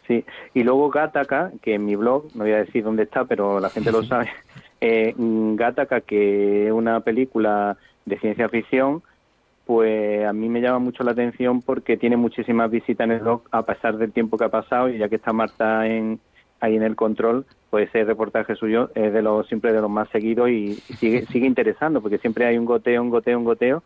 Sí, y luego Gataka, que en mi blog, no voy a decir dónde está, pero la gente lo sabe, eh, Gataka, que es una película de ciencia ficción, pues a mí me llama mucho la atención porque tiene muchísimas visitas en el blog a pesar del tiempo que ha pasado y ya que está Marta en, ahí en el control, pues ese reportaje suyo es de los siempre de los más seguidos y, sigue, sigue interesando porque siempre hay un goteo, un goteo, un goteo.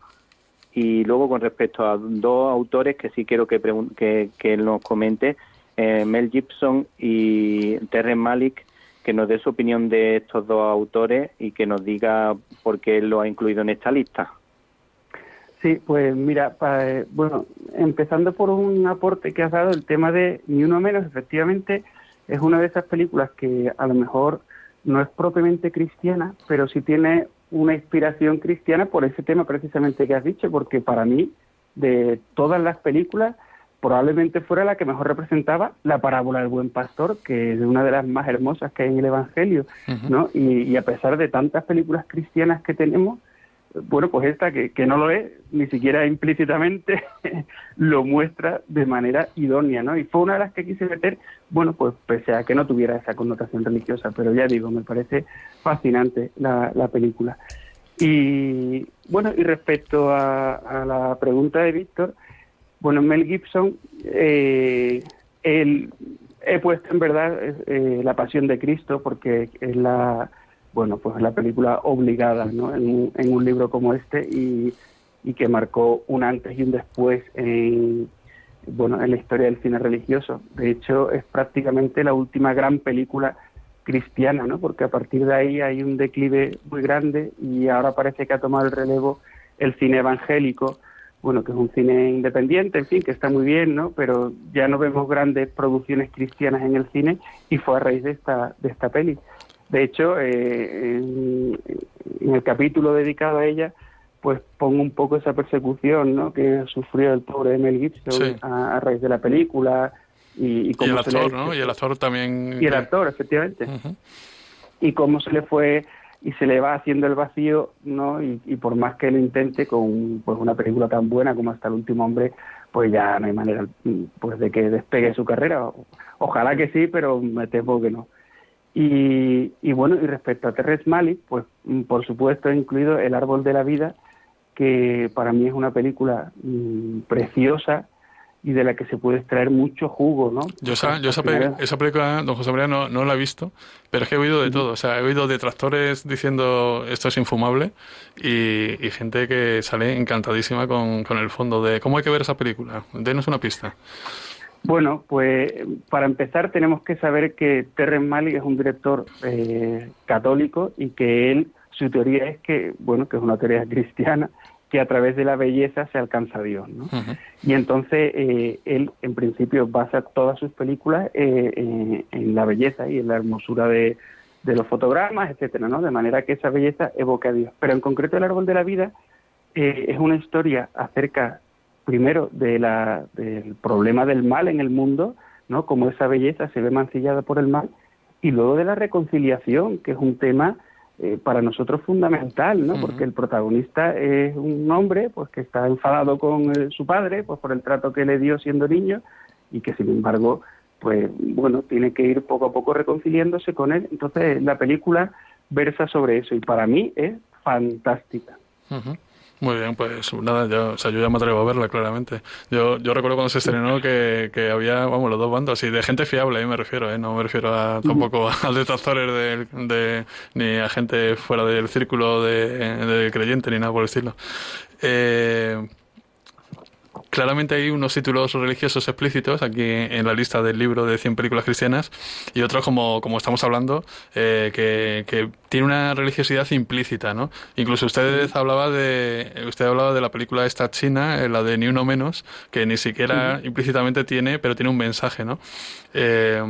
Y luego con respecto a dos autores que sí quiero que, que, que nos comente, eh, Mel Gibson y Terrence Malik, que nos dé su opinión de estos dos autores y que nos diga por qué lo ha incluido en esta lista. Sí, pues mira, eh, bueno, empezando por un aporte que has dado, el tema de Ni Uno Menos, efectivamente, es una de esas películas que a lo mejor no es propiamente cristiana, pero sí tiene una inspiración cristiana por ese tema precisamente que has dicho, porque para mí, de todas las películas, probablemente fuera la que mejor representaba la parábola del buen pastor, que es una de las más hermosas que hay en el Evangelio, ¿no? Y, a pesar de tantas películas cristianas que tenemos, bueno, pues esta que, que no lo es, ni siquiera implícitamente lo muestra de manera idónea, ¿no? Y fue una de las que quise meter, bueno, pues pese a que no tuviera esa connotación religiosa, pero ya digo, me parece fascinante la, la película. Y bueno, y respecto a, la pregunta de Víctor, bueno, Mel Gibson, eh, he puesto en verdad eh, la pasión de Cristo porque es la bueno, pues la película obligada ¿no? en, un libro como este y, que marcó un antes y un después en, bueno, en la historia del cine religioso. De hecho, es prácticamente la última gran película cristiana, ¿no? porque a partir de ahí hay un declive muy grande y ahora parece que ha tomado el relevo el cine evangélico, bueno, que es un cine independiente, en fin, que está muy bien, ¿no? Pero ya no vemos grandes producciones cristianas en el cine y fue a raíz de esta, de esta peli. De hecho, eh, en, el capítulo dedicado a ella, pues pongo un poco esa persecución ¿no? que sufrió el pobre Mel Gibson a, raíz de la película. Y, y, el actor, ¿no? Y el actor también. Y el actor, efectivamente. Y cómo se le fue y se le va haciendo el vacío, ¿no? Y, por más que lo intente con pues, una película tan buena como Hasta el último hombre, pues ya no hay manera pues de que despegue su carrera. Ojalá que sí, pero me temo que no. Y, bueno, y respecto a Terrence Malick, pues mm, por supuesto he incluido El Árbol de la Vida, que para mí es una película mm, preciosa y de la que se puede extraer mucho jugo, ¿no? Yo, esa, yo esa, película, don José María, no, no, la he visto, pero es que he oído de todo. O sea, he oído detractores diciendo esto es infumable y, gente que sale encantadísima con, con el fondo de cómo hay que ver esa película. Denos una pista. Bueno, pues para empezar tenemos que saber que Terrence Malick es un director eh, católico y que él, su teoría es que, bueno, que es una teoría cristiana, que a través de la belleza se alcanza a Dios, ¿no? Y entonces eh, él, en principio, basa todas sus películas eh, en, la belleza y en la hermosura de, de, los fotogramas, etcétera, ¿no? De manera que esa belleza evoque a Dios. Pero en concreto el árbol de la vida es una historia acerca primero de la, del problema del mal en el mundo, ¿no? Como esa belleza se ve mancillada por el mal, y luego de la reconciliación, que es un tema eh, para nosotros fundamental, ¿no? Porque el protagonista es un hombre, pues que está enfadado con eh, su padre, pues por el trato que le dio siendo niño, y que sin embargo, pues bueno, tiene que ir poco a poco reconciliándose con él. Entonces la película versa sobre eso, y para mí es fantástica. Muy bien, pues nada, yo, o sea, yo ya me atrevo a verla, claramente. Yo, yo recuerdo cuando se estrenó que, que había, vamos, los dos bandos, y de gente fiable, ahí me refiero, ¿eh? no me refiero a, tampoco a detractores de, de, ni a gente fuera del círculo de, de creyente ni nada por el estilo. Eh, claramente hay unos títulos religiosos explícitos aquí en la lista del libro de 100 películas cristianas y otros, como, como estamos hablando, eh, que, que tiene una religiosidad implícita, ¿no? Incluso usted hablaba de usted hablaba de la película esta china, eh, la de Ni uno menos, que ni siquiera implícitamente tiene, pero tiene un mensaje, ¿no? Eh,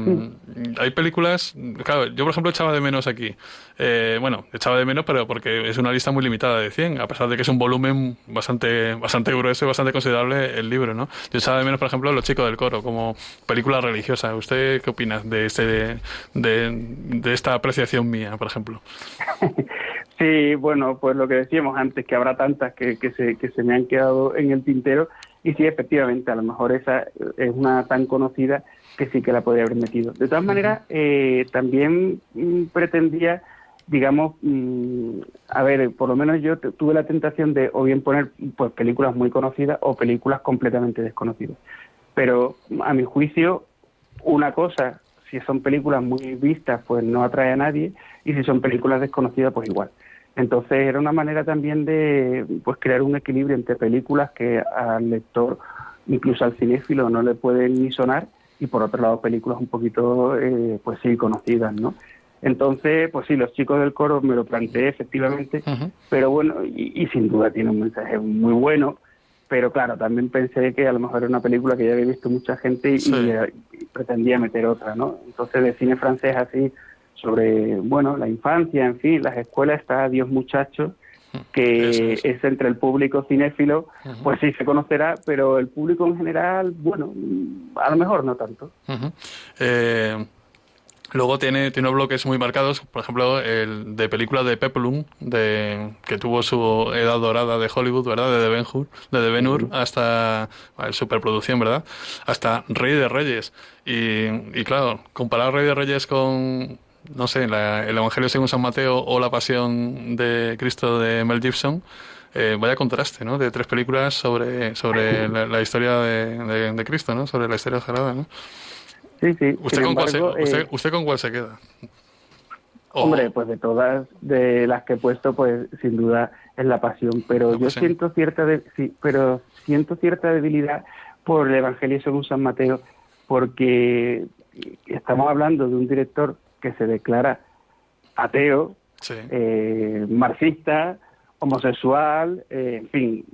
hay películas, claro, yo por ejemplo echaba de menos aquí, eh, bueno, echaba de menos, pero porque es una lista muy limitada de 100, a pesar de que es un volumen bastante bastante grueso y bastante considerable el libro, ¿no? Yo echaba de menos, por ejemplo, Los chicos del coro como película religiosa. ¿Usted qué opina de este de, de esta apreciación mía, por ejemplo? Sí, bueno, pues lo que decíamos antes, que habrá tantas que, que, se, que se me han quedado en el tintero. Y sí, efectivamente, a lo mejor esa es una tan conocida que sí que la podría haber metido. De todas maneras, eh, también mm, pretendía, digamos, mm, a ver, por lo menos yo tuve la tentación de o bien poner pues películas muy conocidas o películas completamente desconocidas. Pero a mi juicio, una cosa si son películas muy vistas, pues no atrae a nadie, y si son películas desconocidas, pues igual. Entonces era una manera también de pues crear un equilibrio entre películas que al lector, incluso al cinéfilo, no le pueden ni sonar, y por otro lado películas un poquito, eh, pues sí, conocidas, ¿no? Entonces, pues sí, los chicos del coro me lo planteé efectivamente, pero bueno, y, sin duda tiene un mensaje muy bueno, pero claro, también pensé que a lo mejor era una película que ya había visto mucha gente y, pretendía meter otra, ¿no? Entonces de cine francés así sobre, bueno, la infancia, en fin, las escuelas está Dios muchacho, que es. entre el público cinéfilo, pues sí se conocerá, pero el público en general, bueno, a lo mejor no tanto. eh, Luego tiene, tiene bloques muy marcados, por ejemplo, el de películas de Peplum, de, que tuvo su edad dorada de Hollywood, ¿verdad? De Ben Hur, de Ben Hur hasta superproducción, ¿verdad? Hasta Rey de Reyes. Y, y claro, comparar Rey de Reyes con, no sé, el Evangelio según San Mateo o la Pasión de Cristo de Mel Gibson, eh, vaya contraste, ¿no? De tres películas sobre, sobre la, historia de, de, Cristo, ¿no? Sobre la historia sagrada, ¿no? Sí, sí. ¿Usted, con, cuál se, eh, usted, con cuál se queda? Hombre, pues de todas de las que he puesto, pues sin duda es la pasión. Pero yo siento cierta de, sí, pero siento cierta debilidad por el Evangelio según San Mateo, porque estamos hablando de un director que se declara ateo, eh, marxista, homosexual, eh, en fin,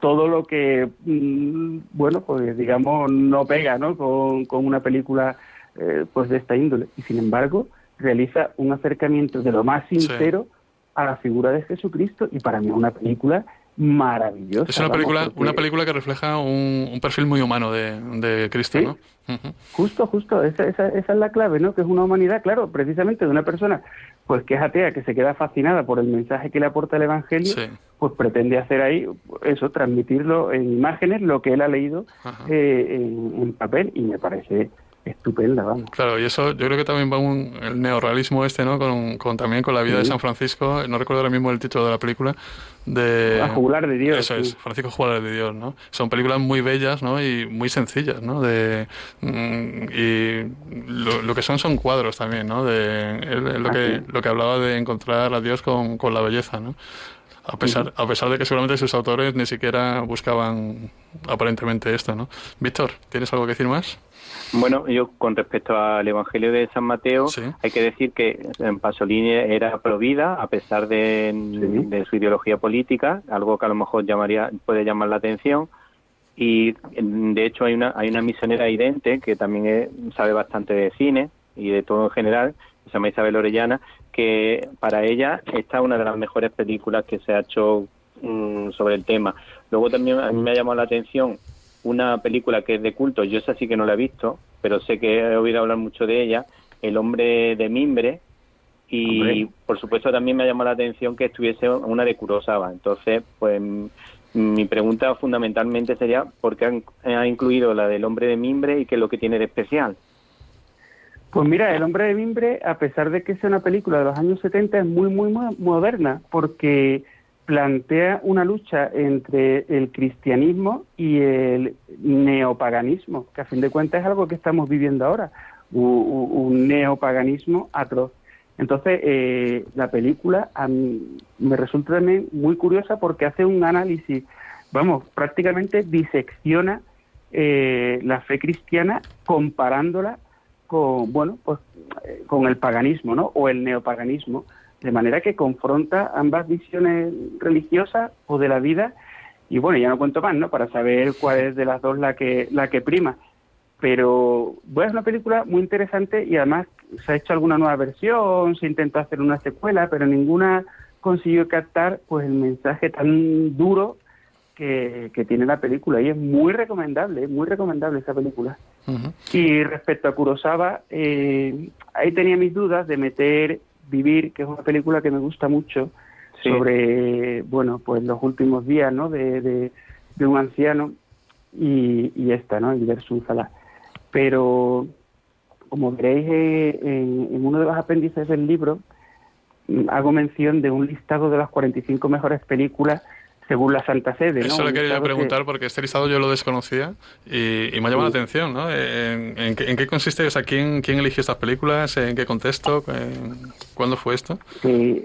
todo lo que, mm, bueno, pues digamos, no pega ¿no? Con, con una película eh, pues de esta índole. Y sin embargo, realiza un acercamiento de lo más sincero a la figura de Jesucristo y para mí es una película maravillosa. Es una película, una película que refleja un, perfil muy humano de, de Cristo, ¿no? Justo, justo, esa, esa, esa, es la clave, ¿no? Que es una humanidad, claro, precisamente de una persona pues que es atea, que se queda fascinada por el mensaje que le aporta el Evangelio, pues pretende hacer ahí eso, transmitirlo en imágenes, lo que él ha leído eh, en papel, y me parece estupenda, vamos. Claro, y eso yo creo que también va un, el neorrealismo este, ¿no? Con, también con la vida de San Francisco, no recuerdo ahora mismo el título de la película, de... A jugular de Dios. Eso es, Francisco Jugular de Dios, ¿no? Son películas muy bellas, ¿no? Y muy sencillas, ¿no? De, mm, y lo, que son son cuadros también, ¿no? De, lo, que, lo que hablaba de encontrar a Dios con, con la belleza, ¿no? A pesar, a pesar de que seguramente sus autores ni siquiera buscaban aparentemente esto, ¿no? Víctor, ¿tienes algo que decir más? Bueno, yo con respecto al Evangelio de San Mateo, hay que decir que en Pasolini era provida a pesar de, su ideología política, algo que a lo mejor llamaría puede llamar la atención. Y de hecho hay una hay una misionera idente que también sabe bastante de cine y de todo en general, se llama Isabel Orellana, que para ella esta es una de las mejores películas que se ha hecho mm, sobre el tema. Luego también a mí me ha llamado la atención una película que es de culto, yo esa sí que no la he visto, pero sé que he oído hablar mucho de ella, El hombre de mimbre, y por supuesto también me ha llamado la atención que estuviese una de Kurosawa. Entonces, pues mi pregunta fundamentalmente sería, ¿por qué ha incluido la del hombre de mimbre y qué es lo que tiene de especial? Pues mira, El hombre de mimbre, a pesar de que sea una película de los años 70, es muy, muy, moderna, porque plantea una lucha entre el cristianismo y el neopaganismo, que a fin de cuentas es algo que estamos viviendo ahora, un, neopaganismo atroz. Entonces, eh, la película me resulta también muy curiosa porque hace un análisis, vamos, prácticamente disecciona eh, la fe cristiana comparándola con, bueno, pues eh, con el paganismo, ¿no? O el neopaganismo, de manera que confronta ambas visiones religiosas o de la vida y bueno, ya no cuento más, ¿no? Para saber cuál es de las dos la que la que prima. Pero bueno, es una película muy interesante y además se ha hecho alguna nueva versión, se intentó hacer una secuela, pero ninguna consiguió captar pues el mensaje tan duro que, que tiene la película y es muy recomendable, muy recomendable esa película. Y respecto a Kurosawa, eh, ahí tenía mis dudas de meter Vivir, que es una película que me gusta mucho, sobre, bueno, pues los últimos días, ¿no? De, de, un anciano y, y, esta, ¿no? El versus Pero, como veréis eh, en, en, uno de los apéndices del libro, mm, hago mención de un listado de las 45 mejores películas según la Santa Sede. Eso le quería preguntar porque este listado yo lo desconocía y, me ha llamado la atención. ¿no? ¿En, qué, consiste? O sea, ¿quién, ¿Quién eligió estas películas? ¿En qué contexto? ¿Cuándo fue esto?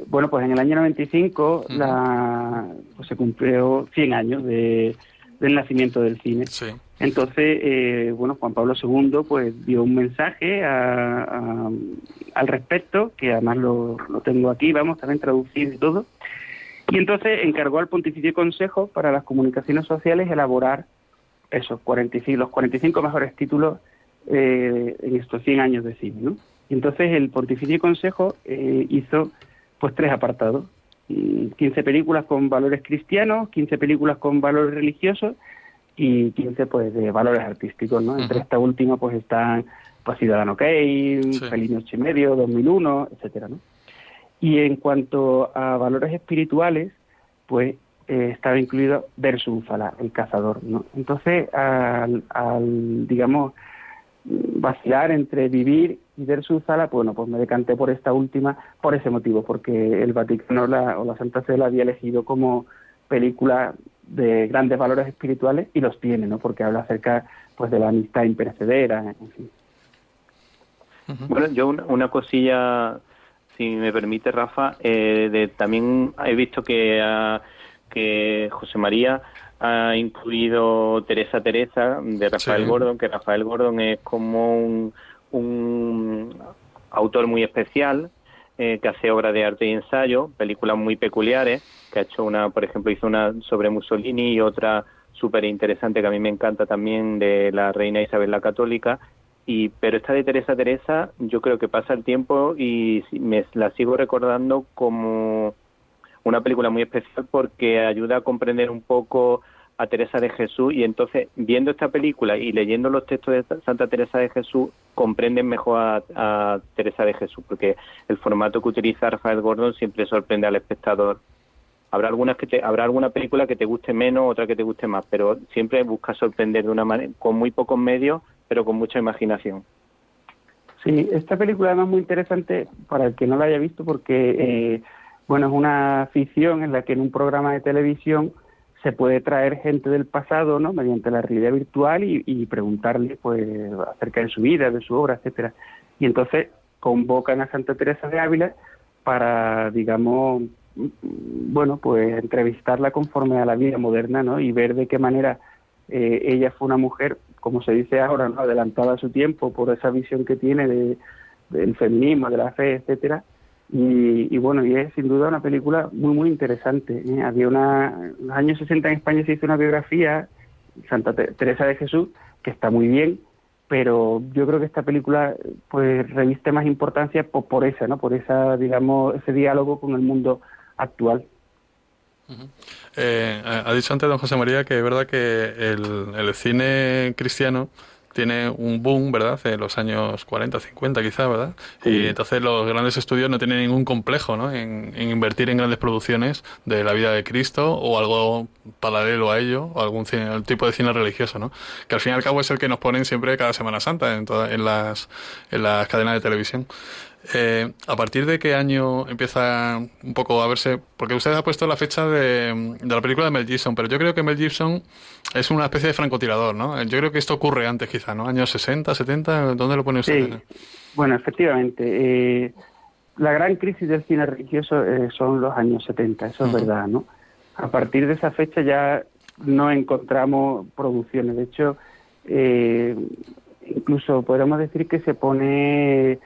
bueno, pues en el año 95 la, pues se cumplió 100 años de, del nacimiento del cine. Sí. Entonces, eh, bueno, Juan Pablo II pues dio un mensaje al respecto, que además lo, lo tengo aquí, vamos, también traducir y todo, y entonces encargó al Pontificio Consejo para las Comunicaciones Sociales elaborar esos 45, los 45 mejores títulos eh, en estos 100 años de cine. ¿no? Y entonces el Pontificio Consejo eh, hizo pues tres apartados. 15 mm, películas con valores cristianos, 15 películas con valores religiosos y 15 pues de valores artísticos, ¿no? Entre esta última pues están pues Ciudadano Kane, Feliz Noche y Medio, 2001, etcétera, ¿no? Y en cuanto a valores espirituales, pues eh, estaba incluido Versus el cazador, ¿no? Entonces, al, al, digamos, vacilar entre vivir y Versus pues bueno, pues me decanté por esta última por ese motivo, porque el Vaticano o la Santa Sede la había elegido como película de grandes valores espirituales y los tiene, ¿no? Porque habla acerca pues de la amistad imperecedera, en fin. Bueno, yo una, cosilla, si me permite, Rafa, eh, de, también he visto que, que José María ha incluido Teresa Teresa de Rafael Gordon, que Rafael Gordon es como un, un autor muy especial, eh, que hace obras de arte y ensayo, películas muy peculiares, que ha hecho una, por ejemplo, hizo una sobre Mussolini y otra súper interesante que a mí me encanta también de la reina Isabel la Católica. Y, pero esta de Teresa Teresa, yo creo que pasa el tiempo y me la sigo recordando como una película muy especial porque ayuda a comprender un poco a Teresa de Jesús y entonces viendo esta película y leyendo los textos de Santa Teresa de Jesús comprenden mejor a, Teresa de Jesús porque el formato que utiliza Rafael Gordon siempre sorprende al espectador. Habrá algunas que te, habrá alguna película que te guste menos, otra que te guste más, pero siempre busca sorprender de una manera con muy pocos medios, pero con mucha imaginación. Sí, esta película además muy interesante para el que no la haya visto porque eh, bueno es una ficción en la que en un programa de televisión se puede traer gente del pasado, ¿no? Mediante la realidad virtual y, preguntarle, pues, acerca de su vida, de su obra, etcétera. Y entonces convocan a Santa Teresa de Ávila para, digamos, bueno, pues entrevistarla conforme a la vida moderna, ¿no? Y ver de qué manera eh, ella fue una mujer, como se dice ahora, ¿no? Adelantada a su tiempo por esa visión que tiene de, del feminismo, de la fe, etcétera, y, bueno, y es sin duda una película muy, muy interesante. ¿eh? Había una, en los años 60 en España se hizo una biografía, Santa Teresa de Jesús, que está muy bien, pero yo creo que esta película pues reviste más importancia por, por esa, ¿no? Por esa, digamos, ese diálogo con el mundo actual. Eh, ha dicho antes don José María que es verdad que el, el cine cristiano tiene un boom, ¿verdad? En los años 40, 50 quizás, ¿verdad? Y entonces los grandes estudios no tienen ningún complejo, ¿no? En, invertir en grandes producciones de la vida de Cristo o algo paralelo a ello, o algún tipo de cine religioso, ¿no? Que al fin y al cabo es el que nos ponen siempre cada Semana Santa en, todas en, las, en las cadenas de televisión. Eh, ¿A partir de qué año empieza un poco a verse? Porque usted ha puesto la fecha de, la película de Mel Gibson, pero yo creo que Mel Gibson es una especie de francotirador, ¿no? Yo creo que esto ocurre antes quizá, ¿no? Años 60, 70, ¿dónde lo pone usted? Sí. Bueno, efectivamente. Eh, la gran crisis del cine religioso eh, son los años 70, eso es verdad, ¿no? A partir de esa fecha ya no encontramos producciones. De hecho, incluso podríamos decir que se pone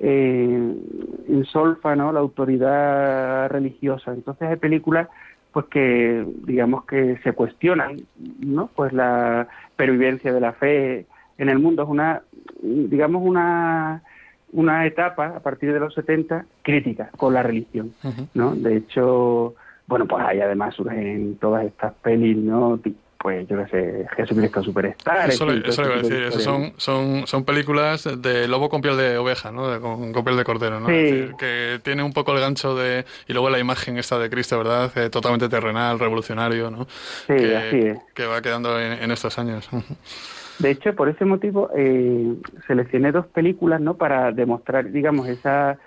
eh, insolfa ¿no? la autoridad religiosa. Entonces hay películas pues que digamos que se cuestionan no pues la pervivencia de la fe en el mundo. Es una digamos una una etapa a partir de los 70 crítica con la religión no de hecho bueno pues hay además surgen todas estas pelis no pues yo qué sé, Jesucristo Superstar. Eso, le, eso iba a decir, eso son, son, son películas de lobo con piel de oveja, ¿no? con, piel de cordero, ¿no? que tiene un poco el gancho de... Y luego la imagen esta de Cristo, ¿verdad? Eh, totalmente terrenal, revolucionario, ¿no? Sí, que, así es. Que va quedando en, estos años. De hecho, por ese motivo eh, seleccioné dos películas, ¿no? Para demostrar, digamos, esa...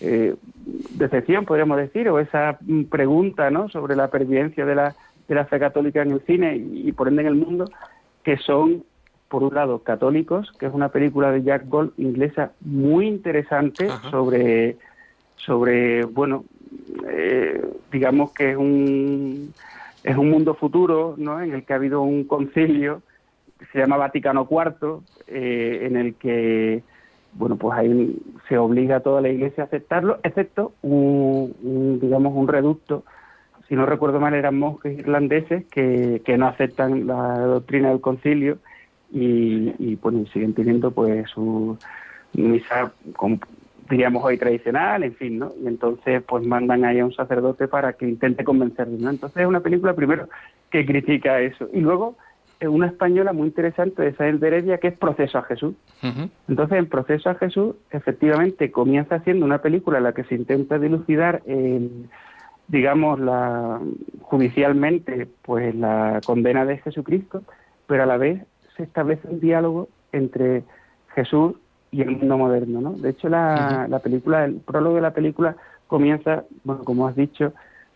Eh, decepción, podríamos decir, o esa pregunta, ¿no? Sobre la pervivencia de la de la fe católica en el cine y, por ende en el mundo, que son, por un lado, Católicos, que es una película de Jack Gold inglesa muy interesante sobre, sobre, bueno, eh, digamos que es un, es un mundo futuro, ¿no? En el que ha habido un concilio que se llama Vaticano IV, eh, en el que bueno, pues ahí se obliga a toda la Iglesia a aceptarlo, excepto un digamos, un reducto si no recuerdo mal, eran monjes irlandeses que, que no aceptan la doctrina del concilio y, y bueno, siguen teniendo pues su misa, diríamos hoy tradicional, en fin, ¿no? Y entonces pues mandan ahí a un sacerdote para que intente convencerlos, ¿no? Entonces es una película primero que critica eso y luego una española muy interesante de Isabel de Heredia que es Proceso a Jesús. Entonces, en Proceso a Jesús, efectivamente, comienza siendo una película en la que se intenta dilucidar, digamos, la, judicialmente, pues la condena de Jesucristo, pero a la vez se establece un diálogo entre Jesús y el mundo moderno, ¿no? De hecho, la, la película, el prólogo de la película comienza, bueno, como has dicho,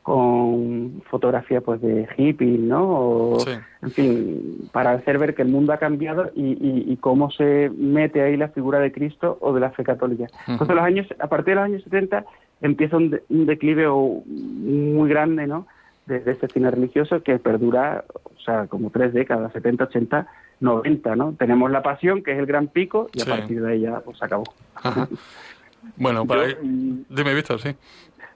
con fotografía pues de hippies, ¿no? O, En fin, para hacer ver que el mundo ha cambiado y, cómo se mete ahí la figura de Cristo o de la fe católica. Entonces, los años, a partir de los años 70 empieza un, declive muy grande, ¿no? De, este cine religioso que perdura, o sea, como tres décadas, 70, 80, 90, ¿no? Tenemos La Pasión, que es el gran pico, y a partir de ahí ya pues acabó. Bueno, para... dime, Víctor, sí.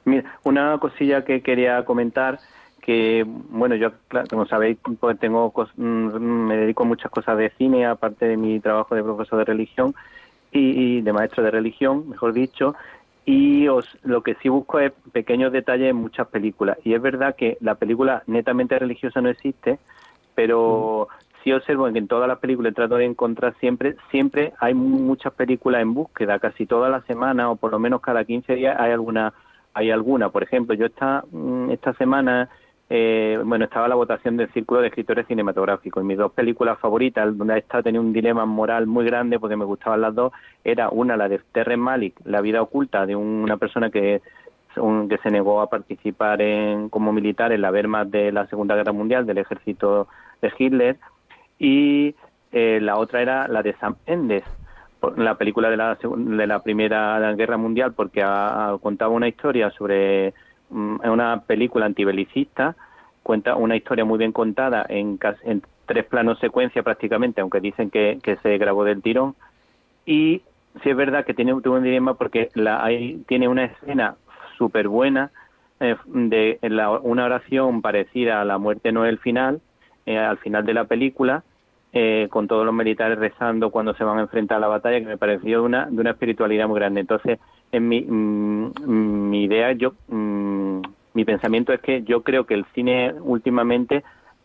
Mira, una cosilla que quería comentar que bueno yo como sabéis pues tengo mm, me dedico a muchas cosas de cine aparte de mi trabajo de profesor de religión y, de maestro de religión mejor dicho y os, lo que sí busco es pequeños detalles en muchas películas. Y es verdad que la película netamente religiosa no existe pero sí observo que en todas las películas trato de encontrar siempre siempre hay muchas películas en búsqueda. Casi todas las semanas o por lo menos cada 15 días hay alguna hay alguna. Por ejemplo, yo esta, mm, esta semana, eh, bueno, estaba la votación del Círculo de Escritores Cinematográficos y mis dos películas favoritas, donde esta tenía un dilema moral muy grande porque me gustaban las dos, era una, la de Terren Malik, La vida oculta, de una persona que que se negó a participar en, como militar en la Wehrmacht de la Segunda Guerra Mundial del ejército de Hitler. Y eh, la otra era la de Sam Endes la película de la, de la Primera Guerra Mundial porque ha, contaba una historia sobre mm, una película antibelicista, cuenta una historia muy bien contada en, tres planos secuencia prácticamente, aunque dicen que, se grabó del tirón. Y sí es verdad que tiene un dilema porque la, hay, tiene una escena súper buena eh, de la, una oración parecida a la muerte no el final, eh, al final de la película, eh, con todos los militares rezando cuando se van a enfrentar a la batalla, que me pareció una, de una espiritualidad muy grande. Entonces, en mi, mm, mi idea, yo, mm, mi pensamiento es que yo creo que el cine últimamente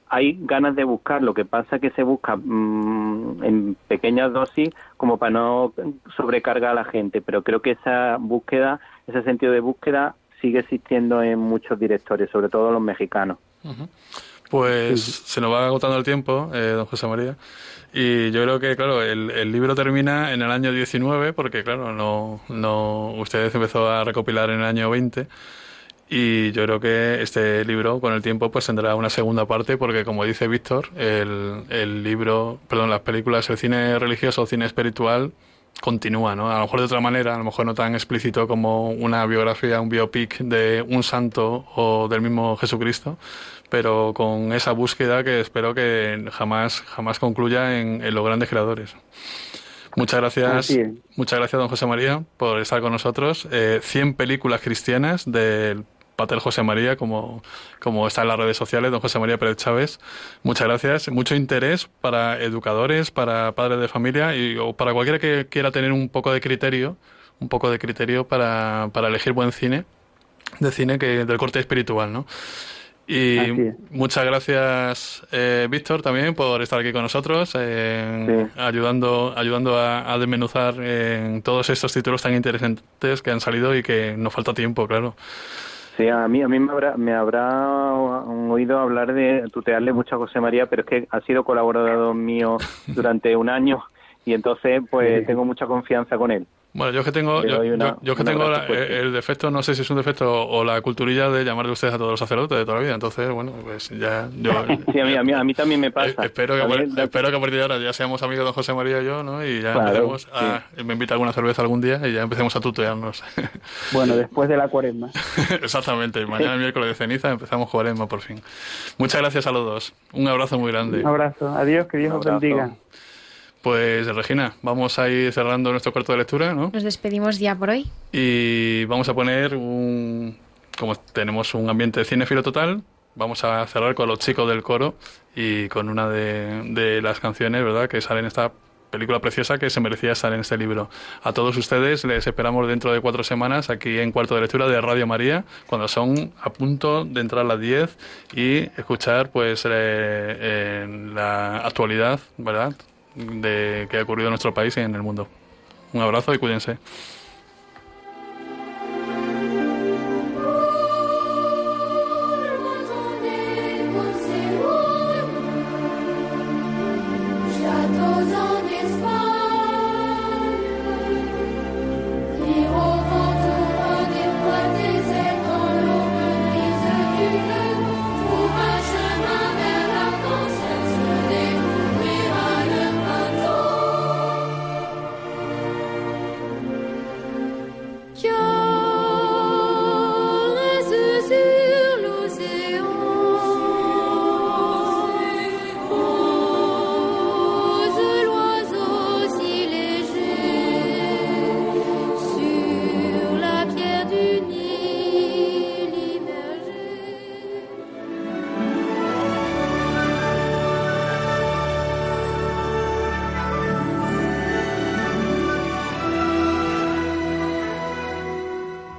hay ganas de buscar, lo que pasa que se busca mm, en pequeñas dosis como para no sobrecargar a la gente, pero creo que esa búsqueda, ese sentido de búsqueda sigue existiendo en muchos directores, sobre todo los mexicanos. Pues se nos va agotando el tiempo, eh, don José María. Y yo creo que, claro, el, el, libro termina en el año 19, porque, claro, no, no, usted empezó a recopilar en el año 20. Y yo creo que este libro, con el tiempo, pues tendrá una segunda parte, porque, como dice Víctor, el, el libro, perdón, las películas, el cine religioso o cine espiritual continúa, ¿no? A lo mejor de otra manera, a lo mejor no tan explícito como una biografía, un biopic de un santo o del mismo Jesucristo, pero con esa búsqueda que espero que jamás, jamás concluya en, los grandes creadores. Muchas gracias, muchas gracias, don José María, por estar con nosotros. Eh, 100 películas cristianas del Pater José María, como, como está en las redes sociales, don José María Pérez Chávez. Muchas gracias. Mucho interés para educadores, para padres de familia y o para cualquiera que quiera tener un poco de criterio, un poco de criterio para, para elegir buen cine, de cine que del corte espiritual, ¿no? Y muchas gracias, eh, Víctor, también por estar aquí con nosotros, ayudando, ayudando a, desmenuzar en todos estos títulos tan interesantes que han salido y que nos falta tiempo, claro. Sí, a mí, a mí me, habrá, me habrá oído hablar de tutearle mucho a José María, pero es que ha sido colaborador mío durante un año y entonces pues tengo mucha confianza con él. Bueno, yo que tengo, yo, que tengo el defecto, no sé si es un defecto o la culturilla de llamar de ustedes a todos los sacerdotes de toda la vida. Entonces, bueno, pues ya. Yo, sí, a mí, a, mí, también me pasa. espero, que a, espero que a partir de ahora ya seamos amigos de don José María y yo, ¿no? Y ya empecemos a. Me invita a alguna cerveza algún día y ya empecemos a tutearnos. Bueno, después de la cuaresma. Exactamente. Mañana, miércoles de ceniza, empezamos cuaresma por fin. Muchas gracias a los dos. Un abrazo muy grande. Un abrazo. Adiós, que Dios os bendiga. Pues Regina, vamos a ir cerrando nuestro cuarto de lectura, ¿no? Nos despedimos ya por hoy. Y vamos a poner un... Como tenemos un ambiente de cinefilo total, vamos a cerrar con los chicos del coro y con una de, de las canciones, ¿verdad?, que salen en esta película preciosa que se merecía estar en este libro. A todos ustedes les esperamos dentro de cuatro semanas aquí en Cuarto de Lectura de Radio María, cuando son a punto de entrar a las 10 y escuchar pues eh, la actualidad, ¿verdad?, de que ha ocurrido en nuestro país y en el mundo. Un abrazo y cuídense.